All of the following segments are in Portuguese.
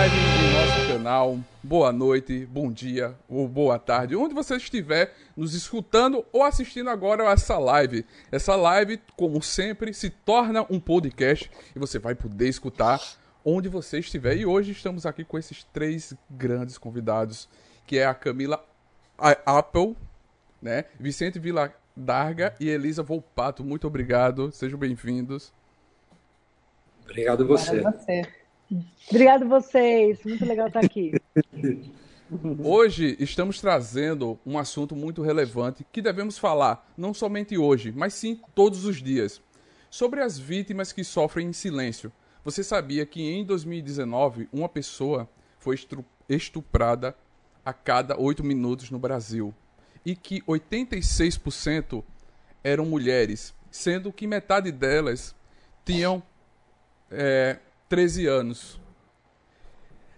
live em nosso canal. Boa noite, bom dia ou boa tarde, onde você estiver nos escutando ou assistindo agora essa live. Essa live, como sempre, se torna um podcast e você vai poder escutar onde você estiver. E hoje estamos aqui com esses três grandes convidados, que é a Camila Apple, né? Vicente Vila Darga e Elisa Volpato. Muito obrigado, sejam bem-vindos. Obrigado você. Obrigado você. Obrigado vocês, muito legal estar aqui. Hoje estamos trazendo um assunto muito relevante que devemos falar não somente hoje, mas sim todos os dias. Sobre as vítimas que sofrem em silêncio. Você sabia que em 2019 uma pessoa foi estuprada a cada oito minutos no Brasil e que 86% eram mulheres, sendo que metade delas tinham é, 13 anos.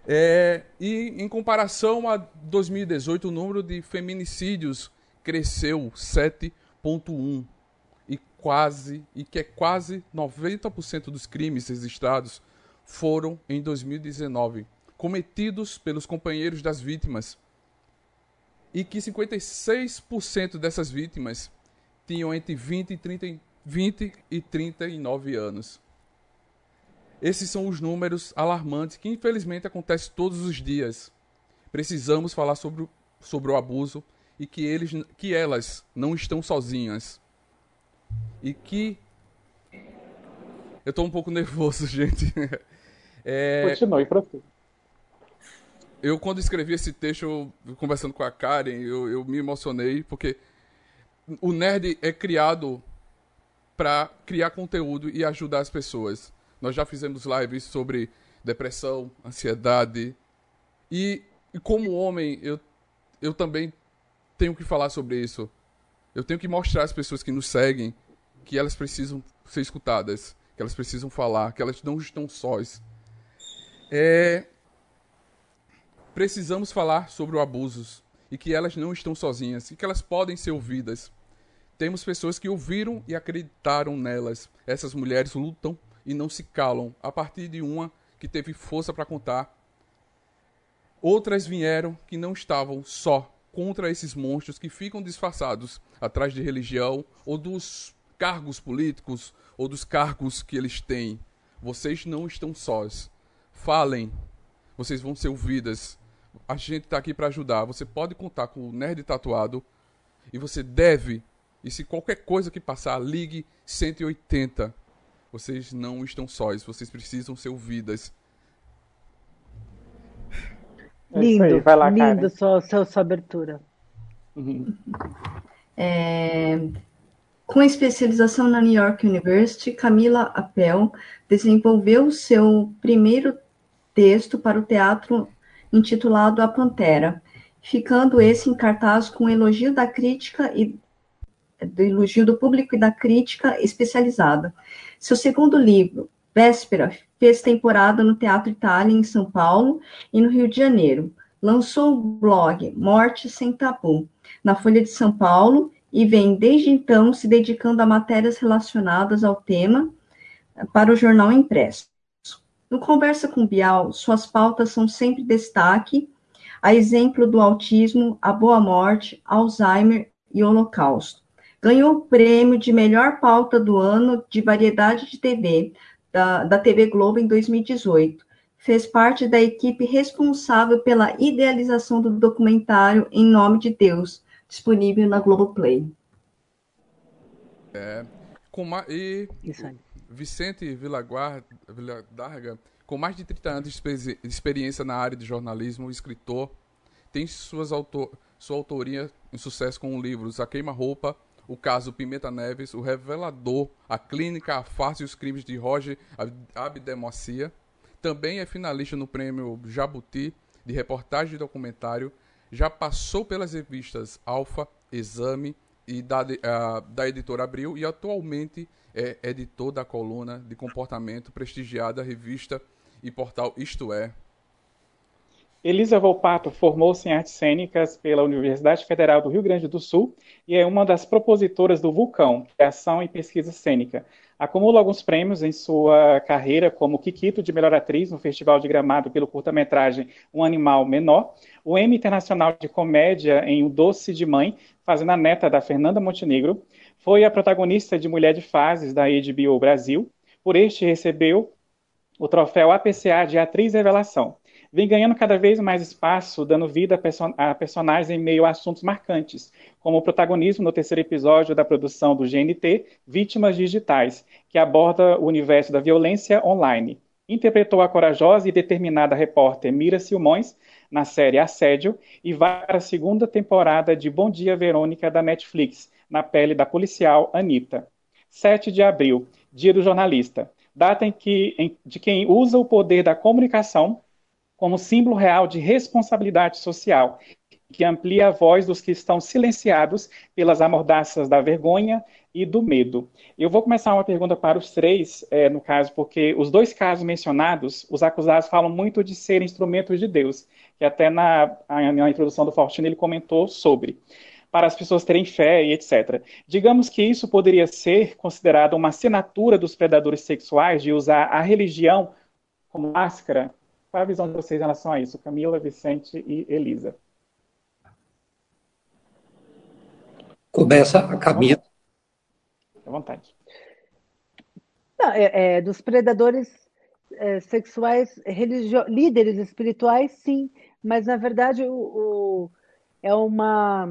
É, e em comparação a 2018, o número de feminicídios cresceu 7,1 e quase e que é quase 90% dos crimes registrados foram em 2019 cometidos pelos companheiros das vítimas e que 56% dessas vítimas tinham entre 20 e, 30, 20 e 39 anos. Esses são os números alarmantes que infelizmente acontecem todos os dias. Precisamos falar sobre, sobre o abuso e que, eles, que elas não estão sozinhas. E que. Eu estou um pouco nervoso, gente. É... Continue, professor eu quando escrevi esse texto, eu, conversando com a Karen, eu, eu me emocionei, porque o nerd é criado para criar conteúdo e ajudar as pessoas. Nós já fizemos lives sobre depressão, ansiedade. E, e como homem, eu, eu também tenho que falar sobre isso. Eu tenho que mostrar às pessoas que nos seguem que elas precisam ser escutadas, que elas precisam falar, que elas não estão sós. É, precisamos falar sobre o abusos e que elas não estão sozinhas e que elas podem ser ouvidas. Temos pessoas que ouviram e acreditaram nelas. Essas mulheres lutam e não se calam a partir de uma que teve força para contar. Outras vieram que não estavam só contra esses monstros que ficam disfarçados atrás de religião ou dos cargos políticos ou dos cargos que eles têm. Vocês não estão sós. Falem. Vocês vão ser ouvidas a gente está aqui para ajudar. Você pode contar com o Nerd Tatuado e você deve. E se qualquer coisa que passar, ligue 180. Vocês não estão sós, vocês precisam ser ouvidas. É lindo, Vai lá, lindo sua, sua, sua abertura. Uhum. É, com especialização na New York University, Camila Appel desenvolveu seu primeiro texto para o teatro intitulado A Pantera, ficando esse em cartaz com elogio da crítica e do elogio do público e da crítica especializada. Seu segundo livro, Véspera, fez temporada no Teatro Itália em São Paulo e no Rio de Janeiro. Lançou o blog Morte Sem Tabu na Folha de São Paulo e vem desde então se dedicando a matérias relacionadas ao tema para o jornal impresso. No Conversa com Bial, suas pautas são sempre destaque, a exemplo do autismo, a boa morte, Alzheimer e Holocausto. Ganhou o prêmio de melhor pauta do ano de variedade de TV da, da TV Globo em 2018. Fez parte da equipe responsável pela idealização do documentário Em Nome de Deus, disponível na Globoplay. É, com uma, e Isso aí. Vicente Vilaguarda, Viladarga, com mais de 30 anos de experiência na área de jornalismo, escritor, tem suas autor sua autoria em sucesso com livros A Queima-Roupa, o caso Pimenta Neves, o Revelador, A Clínica, a Farsa e os Crimes de Roger Abdemocia. Também é finalista no prêmio Jabuti de reportagem e documentário. Já passou pelas revistas Alfa, Exame e da, uh, da editora Abril e atualmente é editor da coluna de comportamento prestigiada revista e portal Isto É. Elisa Volpato formou-se em artes cênicas pela Universidade Federal do Rio Grande do Sul e é uma das propositoras do Vulcão, Criação e Pesquisa Cênica, Acumula alguns prêmios em sua carreira, como Kikito de Melhor Atriz no Festival de Gramado pelo curta-metragem Um Animal Menor, o Emmy Internacional de Comédia em O Doce de Mãe, fazendo a neta da Fernanda Montenegro, foi a protagonista de Mulher de Fases da HBO Brasil. Por este recebeu o troféu APCA de Atriz Revelação. Vem ganhando cada vez mais espaço, dando vida a, person a personagens em meio a assuntos marcantes, como o protagonismo no terceiro episódio da produção do GNT, Vítimas Digitais, que aborda o universo da violência online. Interpretou a corajosa e determinada repórter Mira Silmões na série Assédio e vai para a segunda temporada de Bom Dia Verônica da Netflix, na pele da policial Anitta. 7 de abril, Dia do Jornalista data em que, em, de quem usa o poder da comunicação como símbolo real de responsabilidade social, que amplia a voz dos que estão silenciados pelas amordaças da vergonha e do medo. Eu vou começar uma pergunta para os três, é, no caso, porque os dois casos mencionados, os acusados falam muito de serem instrumentos de Deus, que até na, na introdução do Fortino ele comentou sobre para as pessoas terem fé e etc. Digamos que isso poderia ser considerado uma assinatura dos predadores sexuais de usar a religião como máscara. Qual é a visão de vocês em relação a isso, Camila, Vicente e Elisa? Começa a Camila. À vontade. Não, é, é, dos predadores é, sexuais, religio... líderes espirituais, sim, mas na verdade o, o, é uma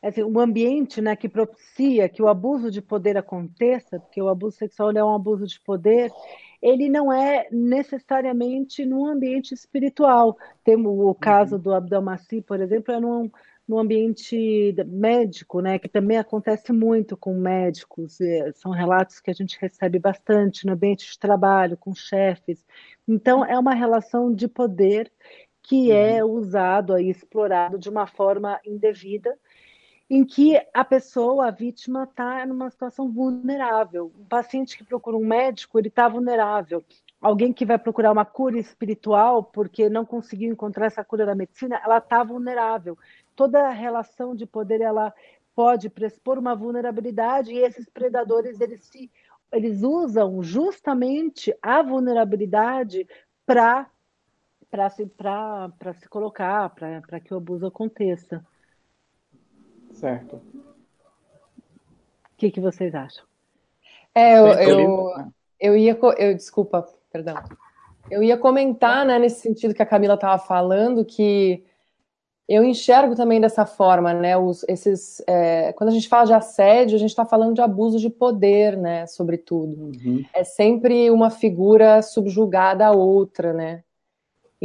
assim, um ambiente né, que propicia que o abuso de poder aconteça, porque o abuso sexual é um abuso de poder, ele não é necessariamente num ambiente espiritual. Temos o caso uhum. do Abdelmaci, por exemplo, é num, num ambiente médico, né, que também acontece muito com médicos, são relatos que a gente recebe bastante no ambiente de trabalho, com chefes. Então, é uma relação de poder que é uhum. usado e explorado de uma forma indevida em que a pessoa, a vítima, está numa situação vulnerável. Um paciente que procura um médico, ele está vulnerável. Alguém que vai procurar uma cura espiritual porque não conseguiu encontrar essa cura na medicina, ela está vulnerável. Toda relação de poder ela pode pressupor uma vulnerabilidade e esses predadores eles se eles usam justamente a vulnerabilidade para para se, se colocar, para que o abuso aconteça. Certo. O que, que vocês acham? É, eu, eu, eu ia. Eu, desculpa, perdão. Eu ia comentar, né, nesse sentido que a Camila estava falando, que eu enxergo também dessa forma, né? Os, esses, é, quando a gente fala de assédio, a gente está falando de abuso de poder, né? Sobretudo. Uhum. É sempre uma figura subjugada a outra, né?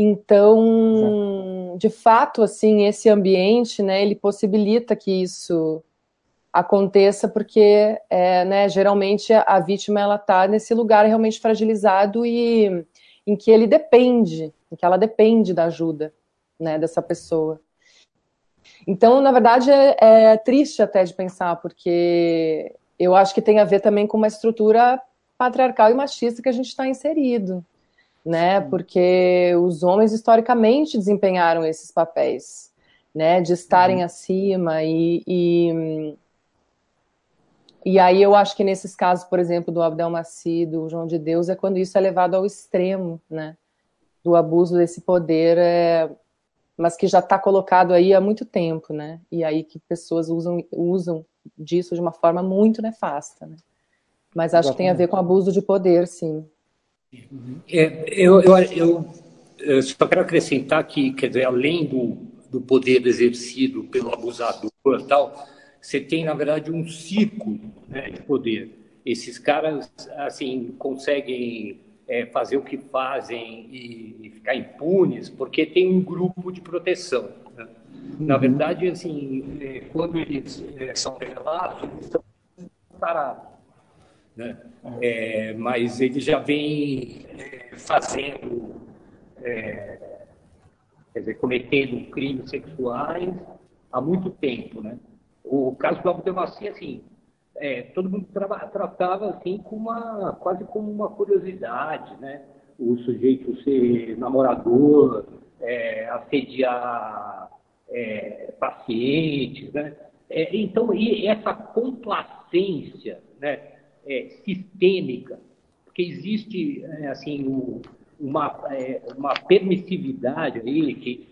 Então, de fato, assim, esse ambiente, né, ele possibilita que isso aconteça, porque, é, né, geralmente a vítima ela está nesse lugar realmente fragilizado e em que ele depende, em que ela depende da ajuda, né, dessa pessoa. Então, na verdade, é, é triste até de pensar, porque eu acho que tem a ver também com uma estrutura patriarcal e machista que a gente está inserido, né? Porque os homens historicamente desempenharam esses papéis, né? De estarem uhum. acima e, e, e aí eu acho que nesses casos, por exemplo, do Abdelmaci, do João de Deus, é quando isso é levado ao extremo, né? Do abuso desse poder, é, mas que já está colocado aí há muito tempo, né? E aí que pessoas usam, usam disso de uma forma muito nefasta, né? Mas acho Exatamente. que tem a ver com abuso de poder, sim. É, eu, eu, eu, eu, só quero acrescentar que, quer dizer, além do, do poder exercido pelo abusador e tal, você tem, na verdade, um círculo né, de poder. Esses caras, assim, conseguem é, fazer o que fazem e, e, ficar impunes porque tem um grupo de proteção. Né? Na uhum. verdade, assim, é, quando eles é, são revelados, eles estão parados né? É, mas ele já vem é, fazendo, é, quer dizer, cometendo crimes sexuais há muito tempo, né? O caso do Abdelmaci, assim, é, todo mundo tratava assim com uma, quase como uma curiosidade, né? O sujeito ser namorador, é, assediar é, pacientes, né? É, então, e essa complacência, né? É, sistêmica, porque existe é, assim o, uma, é, uma permissividade aí que,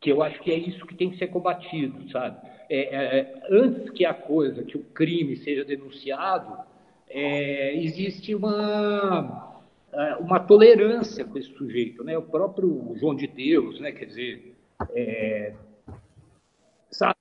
que eu acho que é isso que tem que ser combatido, sabe? É, é, antes que a coisa, que o crime seja denunciado, é, existe uma, é, uma tolerância com esse sujeito, né? O próprio João de Deus, né? Quer dizer, é, sabe?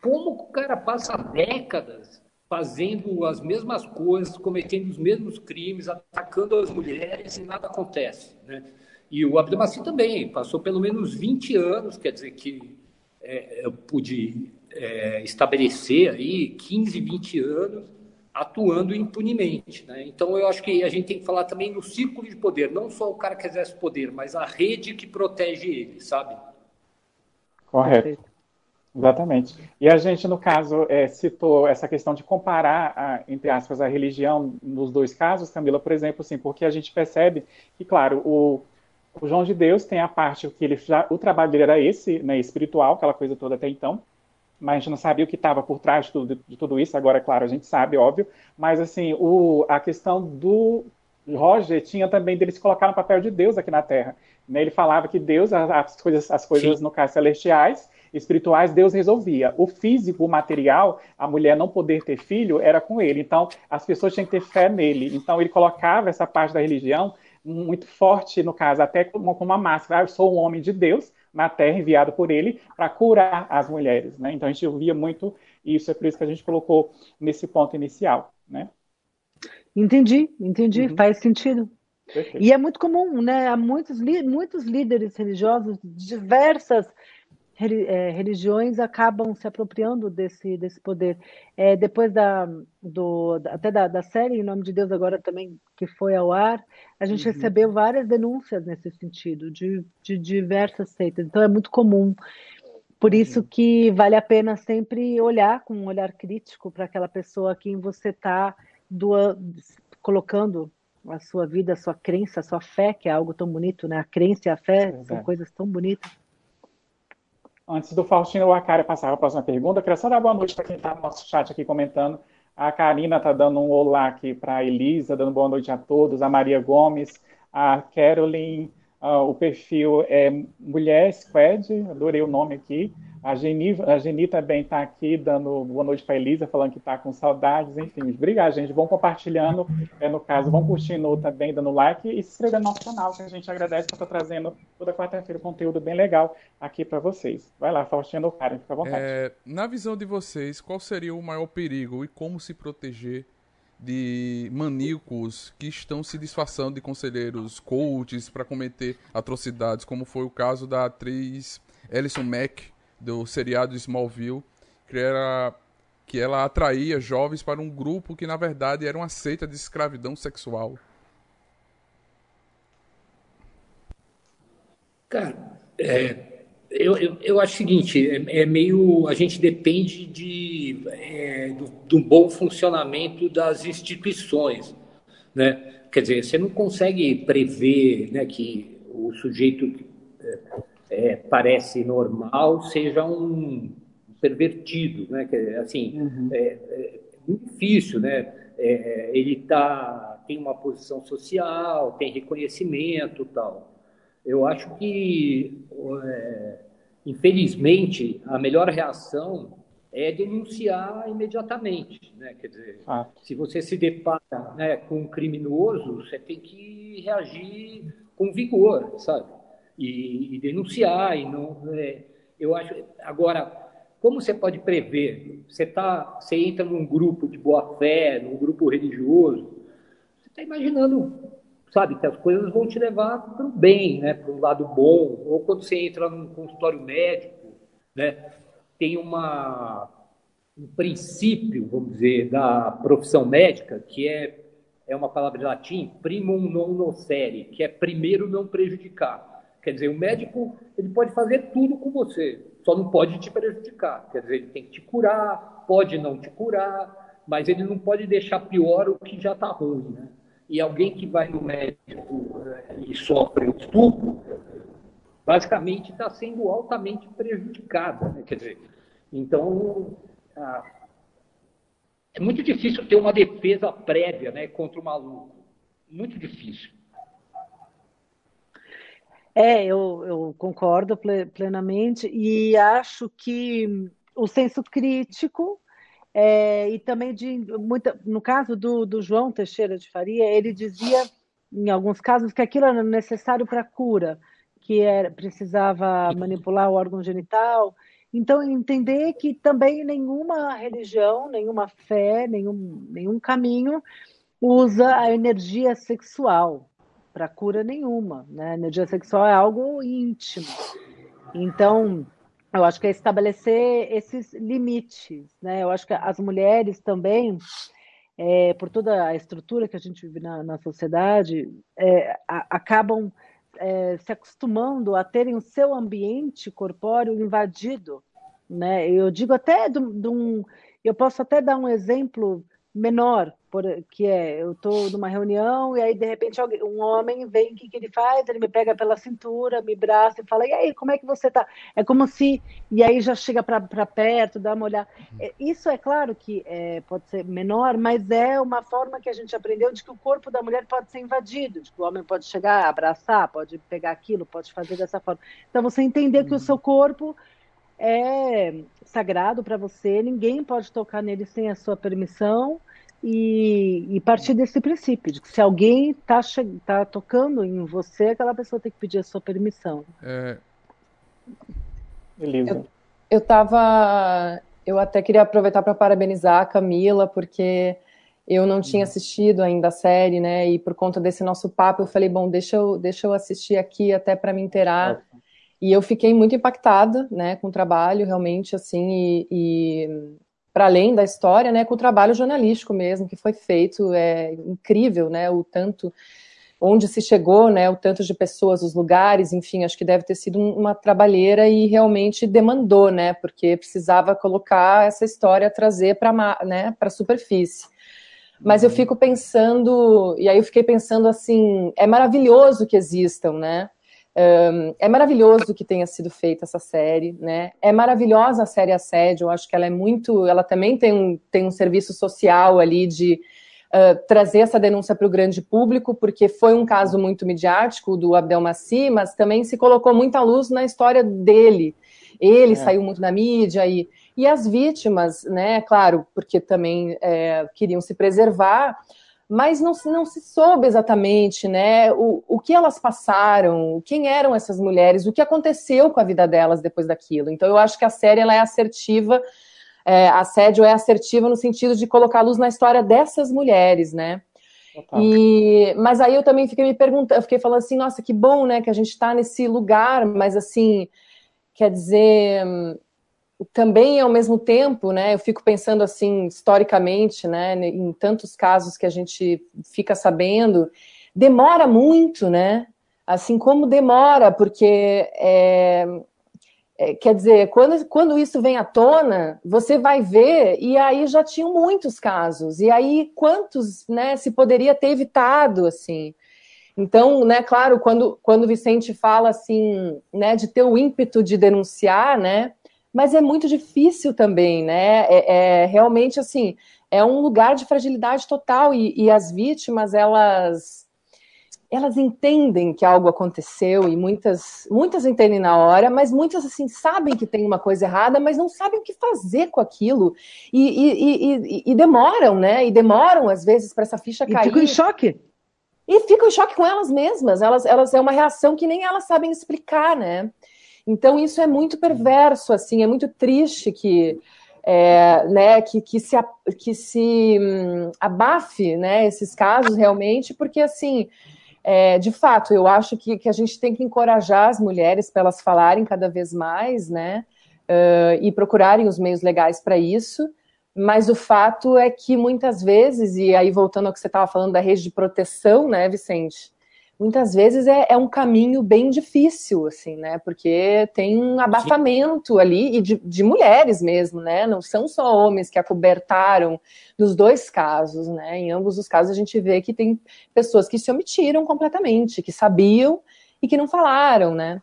Como o cara passa décadas fazendo as mesmas coisas, cometendo os mesmos crimes, atacando as mulheres e nada acontece, né? E o Abdelmaci também passou pelo menos 20 anos, quer dizer que é, eu pude é, estabelecer aí 15, 20 anos atuando impunemente. Né? Então, eu acho que a gente tem que falar também no círculo de poder, não só o cara que exerce poder, mas a rede que protege ele, sabe? Correto. Exatamente. E a gente, no caso, é, citou essa questão de comparar, a, entre aspas, a religião nos dois casos, Camila, por exemplo, assim, porque a gente percebe que, claro, o, o João de Deus tem a parte que ele já, o trabalho dele era esse, né, espiritual, aquela coisa toda até então, mas a gente não sabia o que estava por trás de tudo, de tudo, isso. Agora, é claro, a gente sabe, óbvio. Mas, assim, o, a questão do Roger tinha também dele se colocar no papel de Deus aqui na Terra. Né? Ele falava que Deus, as coisas, as coisas no caso, celestiais, espirituais, Deus resolvia. O físico, o material, a mulher não poder ter filho, era com ele. Então, as pessoas tinham que ter fé nele. Então, ele colocava essa parte da religião muito forte, no caso, até como uma máscara. Ah, eu sou um homem de Deus, na Terra, enviado por ele para curar as mulheres. Né? Então a gente ouvia muito isso, é por isso que a gente colocou nesse ponto inicial. Né? Entendi, entendi, uhum. faz sentido. Perfeito. E é muito comum, né? Há muitos, muitos líderes religiosos diversas religiões acabam se apropriando desse, desse poder. É, depois da, do, até da, da, série Em Nome de Deus, agora também que foi ao ar, a gente uhum. recebeu várias denúncias nesse sentido, de, de diversas seitas. Então é muito comum. Por isso que vale a pena sempre olhar com um olhar crítico para aquela pessoa a quem você está colocando a sua vida, a sua crença, a sua fé, que é algo tão bonito, né? A crença e a fé é são coisas tão bonitas. Antes do Faustino Wakara passar para a próxima pergunta, eu queria só dar boa noite para quem está no nosso chat aqui comentando. A Karina está dando um olá aqui para a Elisa, dando boa noite a todos. A Maria Gomes, a Caroline, uh, o perfil é Mulher Squad, adorei o nome aqui. A Geni, a Geni também está aqui dando boa noite para a Elisa, falando que está com saudades. Enfim, obrigado, gente. Vão compartilhando, é, no caso, vão curtindo também, dando like e se inscrevendo no nosso canal, que a gente agradece por estar trazendo toda quarta-feira conteúdo bem legal aqui para vocês. Vai lá, Faustino Karen, fica à vontade. É, na visão de vocês, qual seria o maior perigo e como se proteger de maníacos que estão se disfarçando de conselheiros coaches para cometer atrocidades, como foi o caso da atriz Alison Mack, do seriado Smallville, que era que ela atraía jovens para um grupo que na verdade era uma seita de escravidão sexual. Cara, é, eu, eu, eu, acho o seguinte, é, é, meio. A gente depende de, é, do, do, bom funcionamento das instituições. Né? Quer dizer, você não consegue prever né, que o sujeito é, é, parece normal seja um pervertido, né? Que, assim, uhum. é, é, muito difícil, né? É, ele tá, tem uma posição social, tem reconhecimento tal. Eu acho que, é, infelizmente, a melhor reação é denunciar imediatamente, né? Quer dizer, ah. se você se depara né, com um criminoso, você tem que reagir com vigor, sabe? e, e denunciar. E não, é, eu acho. Agora, como você pode prever? Você tá, você entra num grupo de boa fé, num grupo religioso, você está imaginando, sabe, que as coisas vão te levar para o bem, né, para o lado bom. Ou quando você entra num consultório médico, né, tem uma um princípio, vamos dizer, da profissão médica que é é uma palavra de latim, primum non nocere, que é primeiro não prejudicar. Quer dizer, o médico ele pode fazer tudo com você, só não pode te prejudicar. Quer dizer, ele tem que te curar, pode não te curar, mas ele não pode deixar pior o que já está ruim. Né? E alguém que vai no médico eh, e sofre um estupro, basicamente está sendo altamente prejudicado. Né? Quer dizer, então, a, é muito difícil ter uma defesa prévia né, contra o maluco. Muito difícil. É, eu, eu concordo plenamente e acho que o senso crítico é, e também de muita, no caso do, do João Teixeira de Faria, ele dizia em alguns casos que aquilo era necessário para cura, que era, precisava manipular o órgão genital. Então, entender que também nenhuma religião, nenhuma fé, nenhum, nenhum caminho usa a energia sexual para cura nenhuma. Né? A energia sexual é algo íntimo. Então, eu acho que é estabelecer esses limites. Né? Eu acho que as mulheres também, é, por toda a estrutura que a gente vive na, na sociedade, é, a, acabam é, se acostumando a terem o seu ambiente corpóreo invadido. Né? Eu digo até de, um. Eu posso até dar um exemplo menor, por, que é, eu estou numa reunião e aí de repente alguém, um homem vem, o que, que ele faz? Ele me pega pela cintura, me braça e fala, e aí, como é que você está? É como se, e aí já chega para perto, dá uma olhada. É, isso é claro que é, pode ser menor, mas é uma forma que a gente aprendeu de que o corpo da mulher pode ser invadido, de que o homem pode chegar, abraçar, pode pegar aquilo, pode fazer dessa forma. Então você entender que o seu corpo é sagrado para você, ninguém pode tocar nele sem a sua permissão e, e partir desse princípio, de que se alguém está tá tocando em você, aquela pessoa tem que pedir a sua permissão. É... Beleza. Eu, estava Eu até queria aproveitar para parabenizar a Camila, porque eu não tinha assistido ainda a série, né? E por conta desse nosso papo, eu falei, bom, deixa eu, deixa eu assistir aqui até para me inteirar. E eu fiquei muito impactada, né, com o trabalho, realmente, assim, e, e para além da história, né, com o trabalho jornalístico mesmo que foi feito, é incrível, né, o tanto onde se chegou, né, o tanto de pessoas, os lugares, enfim, acho que deve ter sido uma trabalheira e realmente demandou, né, porque precisava colocar essa história, trazer para né, a superfície. Mas eu uhum. fico pensando, e aí eu fiquei pensando assim, é maravilhoso que existam, né, um, é maravilhoso que tenha sido feita essa série, né? É maravilhosa a série Assédio, eu acho que ela é muito. Ela também tem um, tem um serviço social ali de uh, trazer essa denúncia para o grande público, porque foi um caso muito midiático do Abdelmaci, mas também se colocou muita luz na história dele. Ele é. saiu muito na mídia e, e as vítimas, né? Claro, porque também é, queriam se preservar mas não, não se soube exatamente né, o, o que elas passaram, quem eram essas mulheres, o que aconteceu com a vida delas depois daquilo. Então eu acho que a série ela é assertiva, é, assédio é assertiva no sentido de colocar luz na história dessas mulheres, né? E, mas aí eu também fiquei me perguntando, eu fiquei falando assim, nossa, que bom, né, que a gente está nesse lugar, mas assim, quer dizer, também ao mesmo tempo, né, eu fico pensando assim historicamente, né, em tantos casos que a gente fica sabendo, demora muito, né, assim como demora, porque é, é, quer dizer, quando, quando isso vem à tona, você vai ver e aí já tinham muitos casos e aí quantos, né, se poderia ter evitado, assim. Então, né, claro, quando quando o Vicente fala assim, né, de ter o ímpeto de denunciar, né, mas é muito difícil também, né? É, é realmente assim, é um lugar de fragilidade total e, e, as vítimas elas elas entendem que algo aconteceu e muitas muitas entendem na hora, mas muitas assim sabem que tem uma coisa errada, mas não sabem o que fazer com aquilo e, e, e demoram, né? E demoram às vezes para essa ficha cair. E ficam em choque. E ficam em choque com elas mesmas. Elas, elas é uma reação que nem elas sabem explicar, né? Então isso é muito perverso, assim, é muito triste que é, né, que, que se, que se hum, abafe né, esses casos realmente, porque assim, é, de fato, eu acho que, que a gente tem que encorajar as mulheres para elas falarem cada vez mais, né, uh, e procurarem os meios legais para isso. Mas o fato é que muitas vezes, e aí voltando ao que você estava falando da rede de proteção, né, Vicente? Muitas vezes é, é, um caminho bem difícil, assim, né? Porque tem um abafamento ali, e de, de, mulheres mesmo, né? Não são só homens que acobertaram nos dois casos, né? Em ambos os casos a gente vê que tem pessoas que se omitiram completamente, que sabiam e que não falaram, né?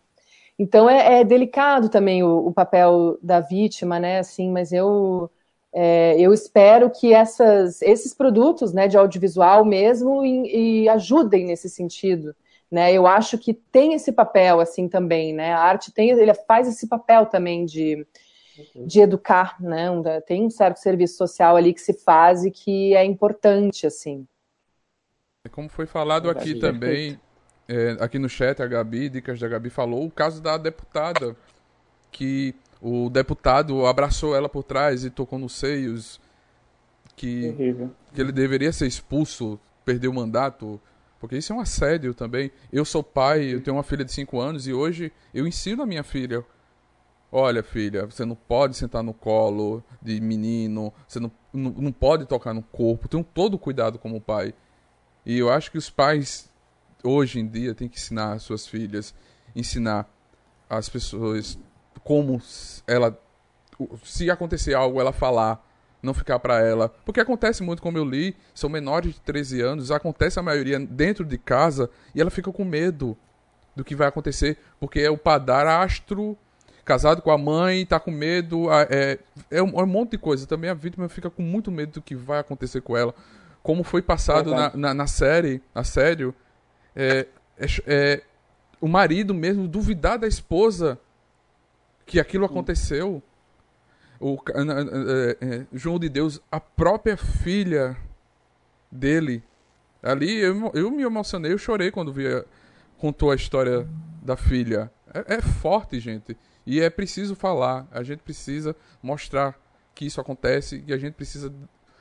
Então é, é delicado também o, o, papel da vítima, né? Assim, mas eu é, eu espero que essas, esses produtos né, de audiovisual mesmo e, e ajudem nesse sentido. Né? Eu acho que tem esse papel assim também, né? A arte tem, ele faz esse papel também de, de educar, né? Tem um certo serviço social ali que se faz e que é importante, assim. É como foi falado aqui também, é, aqui no chat, a Gabi, Dicas da Gabi falou, o caso da deputada, que o deputado abraçou ela por trás e tocou nos seios, que, que ele deveria ser expulso, perder o mandato, porque isso é um assédio também. Eu sou pai, eu tenho uma filha de 5 anos e hoje eu ensino a minha filha. Olha, filha, você não pode sentar no colo de menino, você não, não, não pode tocar no corpo. Tenho todo o cuidado como pai. E eu acho que os pais, hoje em dia, têm que ensinar as suas filhas, ensinar as pessoas como ela. Se acontecer algo, ela falar não ficar para ela. Porque acontece muito, como eu li, são menores de 13 anos, acontece a maioria dentro de casa e ela fica com medo do que vai acontecer, porque é o padrasto casado com a mãe, tá com medo, é, é, um, é um monte de coisa. Também a vítima fica com muito medo do que vai acontecer com ela. Como foi passado na, na, na, série, a sério, é, é, é, o marido mesmo duvidar da esposa que aquilo aconteceu o, é, João de Deus, a própria filha dele. Ali eu, eu me emocionei, eu chorei quando via, contou a história da filha. É, é forte, gente. E é preciso falar. A gente precisa mostrar que isso acontece e a gente precisa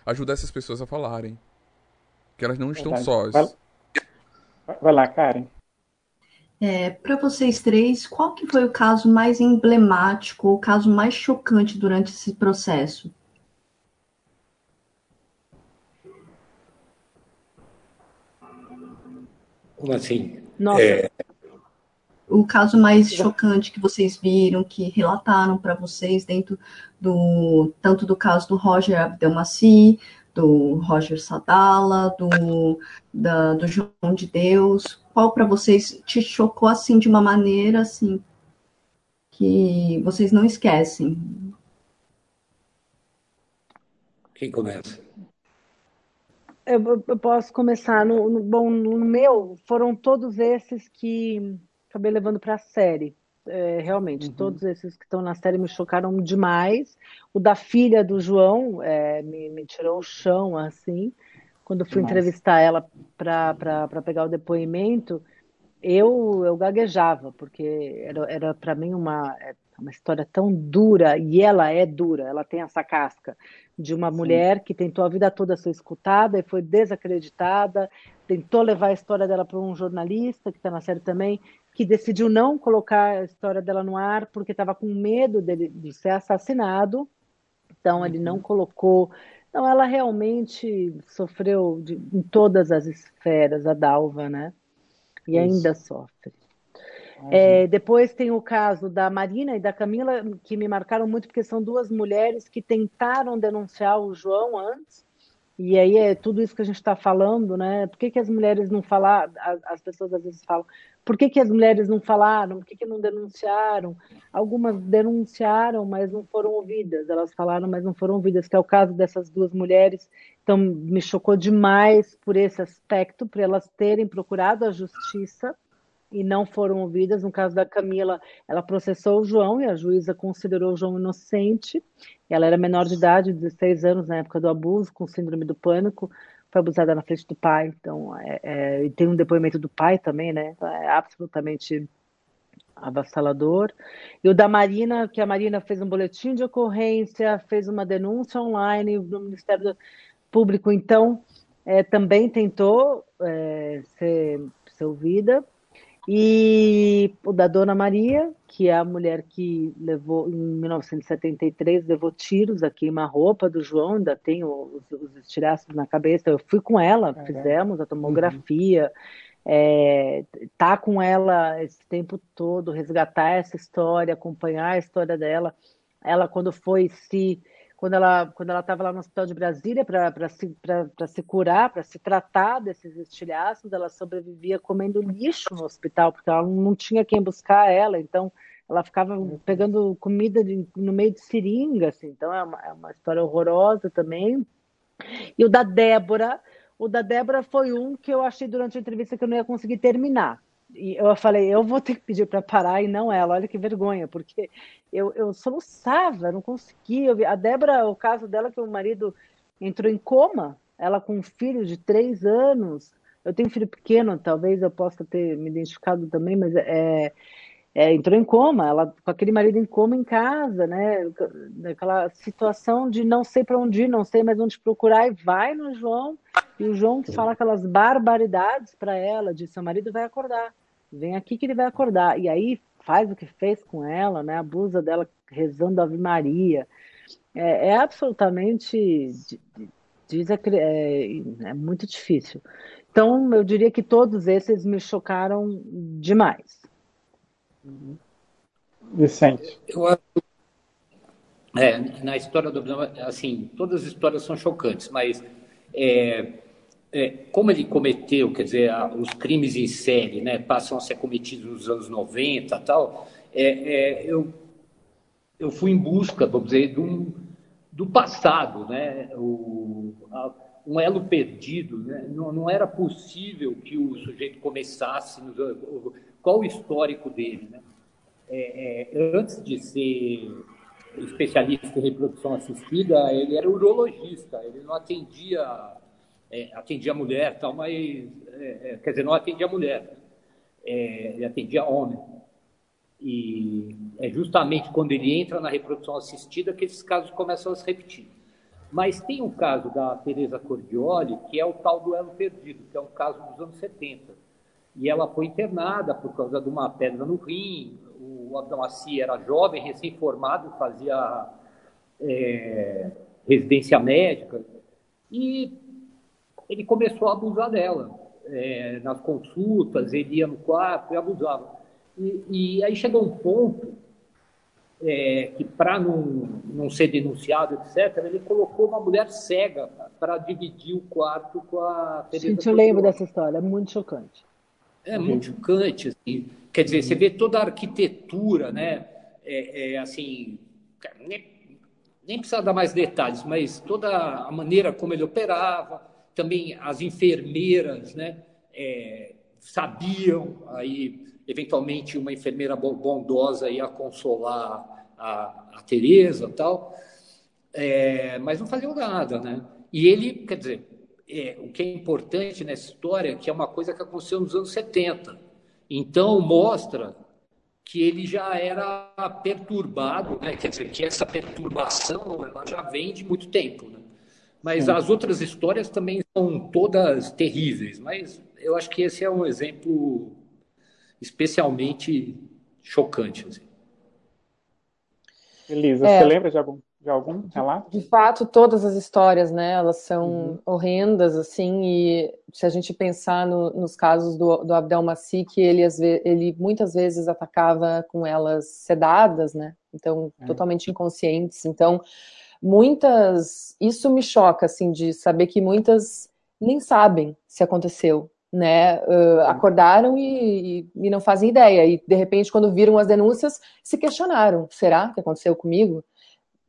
ajudar essas pessoas a falarem. Que elas não estão sós. Vai, vai lá, Karen. É, para vocês três, qual que foi o caso mais emblemático, o caso mais chocante durante esse processo? Como assim? Nossa. É... O caso mais chocante que vocês viram, que relataram para vocês dentro do tanto do caso do Roger Abdelmaci, do Roger Sadala, do, da, do João de Deus, qual para vocês te chocou assim de uma maneira assim que vocês não esquecem? Quem começa? Eu, eu posso começar. No, no, bom, no meu, foram todos esses que acabei levando para a série. É, realmente, uhum. todos esses que estão na série me chocaram demais. O da filha do João é, me, me tirou o chão, assim quando fui Demais. entrevistar ela para pegar o depoimento, eu, eu gaguejava, porque era, era para mim uma, é, uma história tão dura, e ela é dura, ela tem essa casca de uma Sim. mulher que tentou a vida toda ser escutada e foi desacreditada, tentou levar a história dela para um jornalista, que está na série também, que decidiu não colocar a história dela no ar porque estava com medo dele, de ser assassinado, então ele não uhum. colocou então, ela realmente sofreu de, em todas as esferas, a Dalva, né? E Isso. ainda sofre. É, depois tem o caso da Marina e da Camila, que me marcaram muito, porque são duas mulheres que tentaram denunciar o João antes, e aí é tudo isso que a gente está falando, né? Por que, que as mulheres não falaram? As pessoas às vezes falam, por que, que as mulheres não falaram? Por que, que não denunciaram? Algumas denunciaram, mas não foram ouvidas. Elas falaram, mas não foram ouvidas, que é o caso dessas duas mulheres. Então, me chocou demais por esse aspecto, por elas terem procurado a justiça e não foram ouvidas. No caso da Camila, ela processou o João e a juíza considerou o João inocente. Ela era menor de idade, 16 anos, na época do abuso, com síndrome do pânico, foi abusada na frente do pai. Então, é, é, e tem um depoimento do pai também, né? Então, é absolutamente avassalador. E o da Marina, que a Marina fez um boletim de ocorrência, fez uma denúncia online no Ministério Público, então, é, também tentou é, ser, ser ouvida. E o da Dona Maria, que é a mulher que levou, em 1973, levou tiros a queima-roupa do João, ainda tem os, os estilhaços na cabeça. Eu fui com ela, é. fizemos a tomografia, uhum. é, tá com ela esse tempo todo, resgatar essa história, acompanhar a história dela. Ela, quando foi se quando ela quando ela estava lá no hospital de Brasília para se, se curar, para se tratar desses estilhaços, ela sobrevivia comendo lixo no hospital, porque ela não tinha quem buscar ela, então ela ficava pegando comida de, no meio de seringa, assim, então é uma, é uma história horrorosa também. E o da Débora, o da Débora foi um que eu achei durante a entrevista que eu não ia conseguir terminar. E eu falei, eu vou ter que pedir para parar e não ela. Olha que vergonha, porque eu, eu soluçava, não conseguia. A Débora, o caso dela, que o marido entrou em coma, ela com um filho de três anos. Eu tenho um filho pequeno, talvez eu possa ter me identificado também, mas é, é, entrou em coma, ela com aquele marido em coma em casa, né? Aquela situação de não sei para onde ir, não sei mais onde procurar, e vai no João, e o João fala aquelas barbaridades para ela, de seu marido vai acordar, vem aqui que ele vai acordar. E aí faz o que fez com ela, né? Abusa dela rezando Ave Maria. É, é absolutamente diz é, é muito difícil. Então, eu diria que todos esses me chocaram demais. Vicente. Eu acho é, na história do assim, todas as histórias são chocantes, mas é, é, como ele cometeu, quer dizer, a, os crimes em série, né, passam a ser cometidos nos anos 90 tal, é, é, eu, eu fui em busca, vamos dizer, um, do passado, né, o, a, um elo perdido, né, não, não era possível que o sujeito começasse, qual o histórico dele, né? É, é, antes de ser especialista em reprodução assistida, ele era urologista, ele não atendia, é, atendia mulher, tal, mas, é, é, quer dizer, não atendia mulher, é, ele atendia homem. E é justamente quando ele entra na reprodução assistida que esses casos começam a se repetir. Mas tem um caso da Teresa Cordioli, que é o tal do elo perdido, que é um caso dos anos 70 e ela foi internada por causa de uma pedra no rim. O Abdelaci era jovem, recém-formado, fazia é, residência médica e ele começou a abusar dela é, nas consultas, ele ia no quarto e abusava. E, e aí chegou um ponto é, que, para não, não ser denunciado, etc., ele colocou uma mulher cega para dividir o quarto com a Teresa Gente, eu lembro dessa história, é muito chocante. É muito chocante. Assim. Quer dizer, você vê toda a arquitetura, né? É, é, assim, nem, nem precisa dar mais detalhes, mas toda a maneira como ele operava, também as enfermeiras, né? É, sabiam, aí eventualmente uma enfermeira bondosa ia consolar a, a Tereza tal, é, mas não faziam nada, né? E ele, quer dizer, é, o que é importante nessa história é que é uma coisa que aconteceu nos anos 70. Então, mostra que ele já era perturbado, né? quer dizer, que essa perturbação ela já vem de muito tempo. Né? Mas Sim. as outras histórias também são todas terríveis, mas eu acho que esse é um exemplo especialmente chocante. Assim. Elisa, é. você lembra de algum? de algum relato? De fato, todas as histórias, né, elas são uhum. horrendas, assim, e se a gente pensar no, nos casos do, do Abdel Massi, que ele, ele muitas vezes atacava com elas sedadas, né, então, é. totalmente inconscientes, então, muitas, isso me choca, assim, de saber que muitas nem sabem se aconteceu, né, uh, acordaram e, e, e não fazem ideia, e de repente, quando viram as denúncias, se questionaram, será que aconteceu comigo?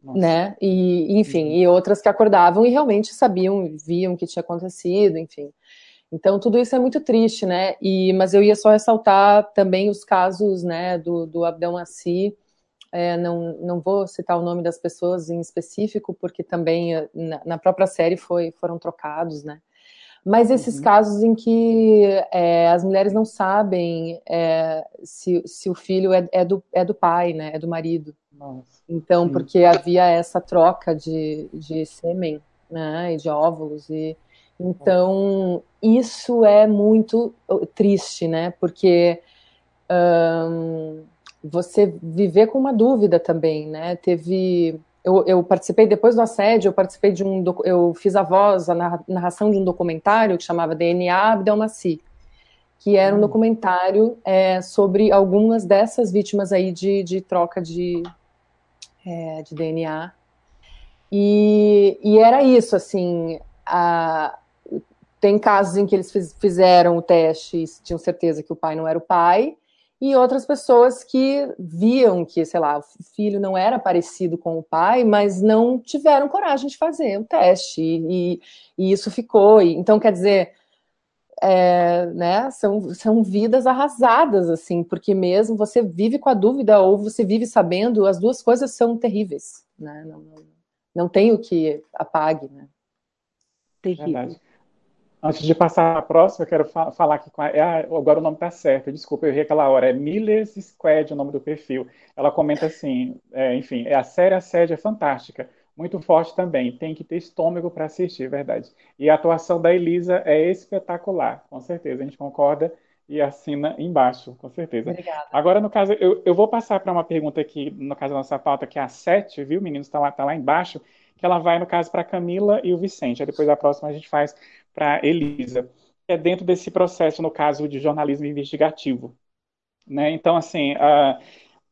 Nossa. né? E, enfim, uhum. e outras que acordavam e realmente sabiam, viam o que tinha acontecido, enfim. Então, tudo isso é muito triste, né? E, mas eu ia só ressaltar também os casos, né, do, do Abdelmaci, é, não, não vou citar o nome das pessoas em específico, porque também eh, na, na própria série foi, foram trocados, né? Mas esses uhum. casos em que é, as mulheres não sabem é, se, se o filho é, é, do, é do pai, né? É do marido. Nossa. Então, Sim. porque havia essa troca de, de sêmen, né? E de óvulos. E, então, isso é muito triste, né? Porque você viver com uma dúvida também, né? Teve eu, eu, participei depois do assédio, eu participei de um, eu fiz a voz, a narração de um documentário que chamava DNA Abdelmaci, que era um hum. documentário é, sobre algumas dessas vítimas aí de, de troca de, é, de DNA. E, e, era isso, assim, a, tem casos em que eles fiz, fizeram o teste e tinham certeza que o pai não era o pai, e outras pessoas que viam que, sei lá, o filho não era parecido com o pai, mas não tiveram coragem de fazer o teste, e, e isso ficou. E, então, quer dizer, é, né, são, são vidas arrasadas, assim, porque mesmo você vive com a dúvida ou você vive sabendo, as duas coisas são terríveis, né? Não, não, não tem o que apague, né? Terrível. Verdade. Antes de passar a próxima, eu quero fa falar aqui com a, é, agora o nome está certo, desculpa, eu errei aquela hora, é Miller's Squad o nome do perfil. Ela comenta assim, é, enfim, é, a série A Sede é fantástica, muito forte também, tem que ter estômago para assistir, é verdade. E a atuação da Elisa é espetacular, com certeza, a gente concorda e assina embaixo, com certeza. Obrigada. Agora, no caso, eu, eu vou passar para uma pergunta aqui, no caso da nossa pauta, que é a 7, viu, meninos, está lá, tá lá embaixo, que ela vai, no caso, para Camila e o Vicente. Aí depois a próxima a gente faz para Elisa, é dentro desse processo, no caso de jornalismo investigativo. Né? Então, assim, uh,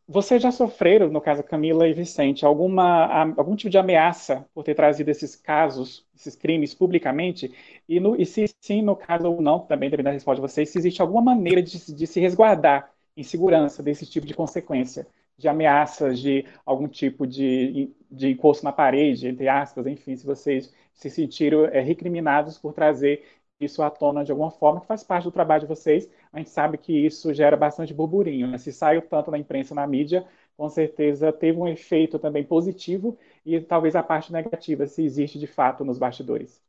vocês já sofreram, no caso Camila e Vicente, alguma, algum tipo de ameaça por ter trazido esses casos, esses crimes publicamente? E, no, e se sim, no caso ou não, também depende da resposta de vocês, se existe alguma maneira de, de se resguardar em segurança desse tipo de consequência? De ameaças de algum tipo de, de encosto na parede, entre aspas, enfim, se vocês se sentiram é, recriminados por trazer isso à tona de alguma forma, que faz parte do trabalho de vocês. A gente sabe que isso gera bastante burburinho. Né? Se saiu tanto na imprensa na mídia, com certeza teve um efeito também positivo e talvez a parte negativa, se existe de fato nos bastidores.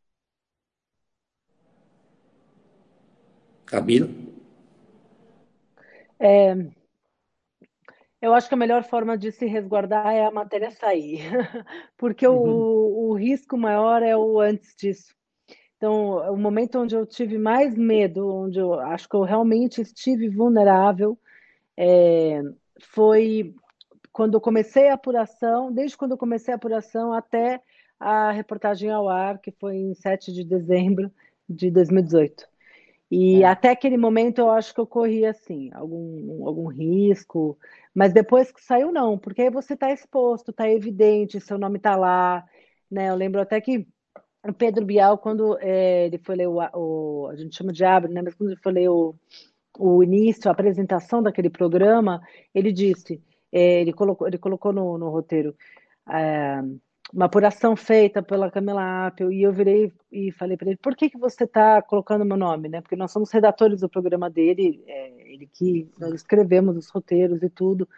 Camila? É, eu acho que a melhor forma de se resguardar é a matéria sair, porque uhum. o, o risco maior é o antes disso. Então, o momento onde eu tive mais medo, onde eu acho que eu realmente estive vulnerável, é, foi quando eu comecei a apuração, desde quando eu comecei a apuração até a reportagem ao ar, que foi em 7 de dezembro de 2018. E é. até aquele momento eu acho que eu corria assim, algum, algum risco, mas depois que saiu, não, porque aí você está exposto, está evidente, seu nome está lá, né? Eu lembro até que o Pedro Bial, quando é, ele foi ler o, o, a gente chama de abre, né? Mas quando ele foi ler o, o início, a apresentação daquele programa, ele disse, é, ele colocou, ele colocou no, no roteiro. É, uma apuração feita pela Camila Apple e eu virei e falei para ele por que que você está colocando meu nome, né? Porque nós somos redatores do programa dele, é, ele que nós escrevemos os roteiros e tudo.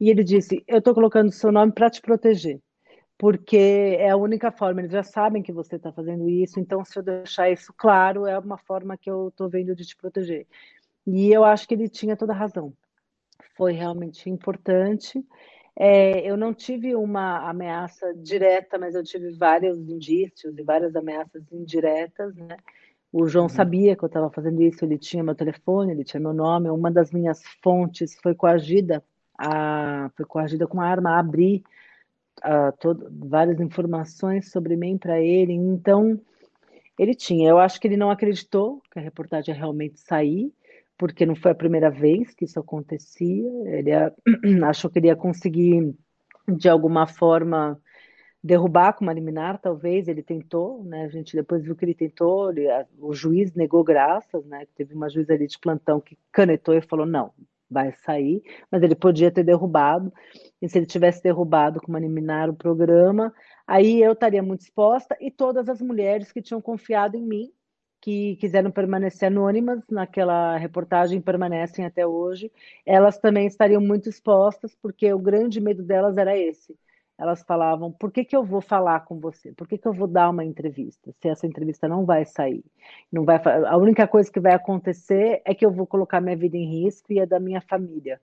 E ele disse: eu estou colocando seu nome para te proteger, porque é a única forma. Eles já sabem que você está fazendo isso, então se eu deixar isso claro é uma forma que eu estou vendo de te proteger. E eu acho que ele tinha toda a razão. Foi realmente importante. É, eu não tive uma ameaça direta, mas eu tive vários indícios e várias ameaças indiretas, né? O João uhum. sabia que eu estava fazendo isso, ele tinha meu telefone, ele tinha meu nome. Uma das minhas fontes foi coagida, a, foi coagida com a arma a abrir a, todo, várias informações sobre mim para ele. Então, ele tinha. Eu acho que ele não acreditou que a reportagem realmente sair porque não foi a primeira vez que isso acontecia. Ele achou que ele ia conseguir, de alguma forma, derrubar com uma liminar, talvez. Ele tentou, né? A gente depois viu que ele tentou. Ele, a, o juiz negou graças, né? Teve uma juíza ali de plantão que canetou e falou: não, vai sair. Mas ele podia ter derrubado. E se ele tivesse derrubado com uma liminar o programa, aí eu estaria muito exposta e todas as mulheres que tinham confiado em mim que quiseram permanecer anônimas naquela reportagem permanecem até hoje. Elas também estariam muito expostas, porque o grande medo delas era esse. Elas falavam: por que, que eu vou falar com você? Por que, que eu vou dar uma entrevista? Se essa entrevista não vai sair, não vai. A única coisa que vai acontecer é que eu vou colocar minha vida em risco e a da minha família.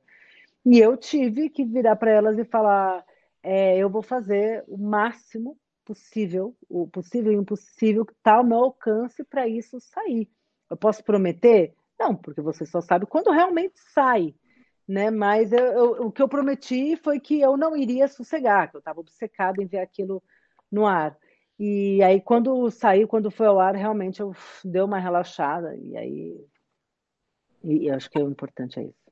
E eu tive que virar para elas e falar: é, eu vou fazer o máximo possível, o possível e impossível que está ao meu alcance para isso sair. Eu posso prometer? Não, porque você só sabe quando realmente sai. Né? Mas eu, eu, o que eu prometi foi que eu não iria sossegar, que eu estava obcecada em ver aquilo no ar. E aí, quando saiu, quando foi ao ar, realmente eu deu uma relaxada. E aí, e, e acho que o importante é isso.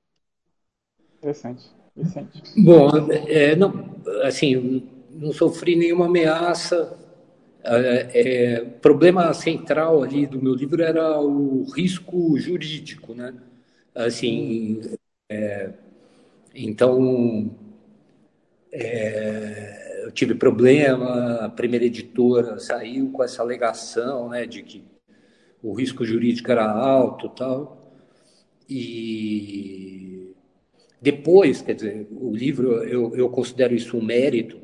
Interessante. Vicente. Bom, é, não, assim, não sofri nenhuma ameaça. É, é, problema central ali do meu livro era o risco jurídico, né? Assim, é, Então, é, eu tive problema, a primeira editora saiu com essa alegação né, de que o risco jurídico era alto tal. E depois, quer dizer, o livro, eu, eu considero isso um mérito,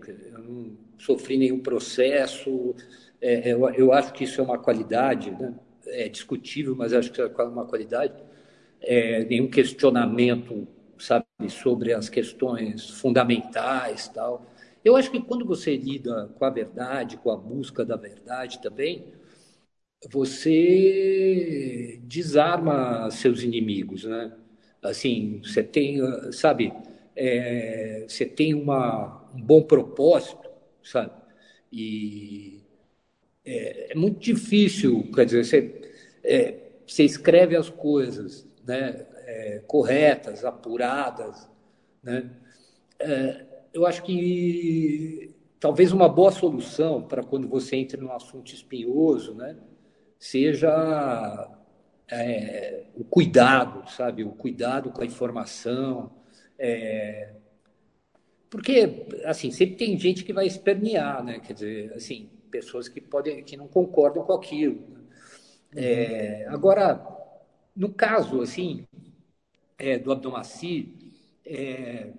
sofri nenhum processo, é, eu, eu acho que isso é uma qualidade, né? é discutível, mas acho que é uma qualidade, é, nenhum questionamento, sabe, sobre as questões fundamentais tal. Eu acho que quando você lida com a verdade, com a busca da verdade também, você desarma seus inimigos, né? Assim, você tem, sabe, é, você tem uma, um bom propósito, sabe? E é, é muito difícil, quer dizer, você, é, você escreve as coisas, né? É, corretas, apuradas, né? É, eu acho que talvez uma boa solução para quando você entra num assunto espinhoso, né? seja é, o cuidado, sabe? O cuidado com a informação. É, porque, assim, sempre tem gente que vai espernear, né? Quer dizer, assim, pessoas que podem, que não concordam com aquilo. É, agora, no caso, assim, é, do Abdomaci, é,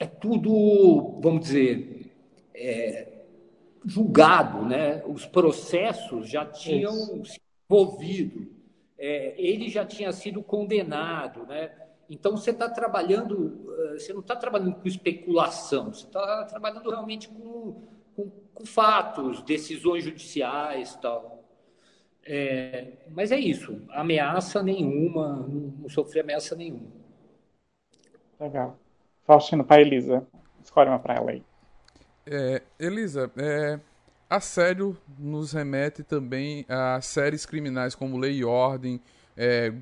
é tudo, vamos dizer, é, julgado, né? Os processos já tinham Isso. se envolvido, é, ele já tinha sido condenado, né? Então você está trabalhando, eh, você não está trabalhando com especulação, você está trabalhando realmente com, com, com, fatos, decisões judiciais, tal. É, mas é isso, ameaça nenhuma, não, não sofri ameaça nenhuma. Legal. Faustino, para Elisa, escolhe uma para ela aí. É, Elisa, é, assédio nos remete também a séries criminais como Lei e Ordem, é,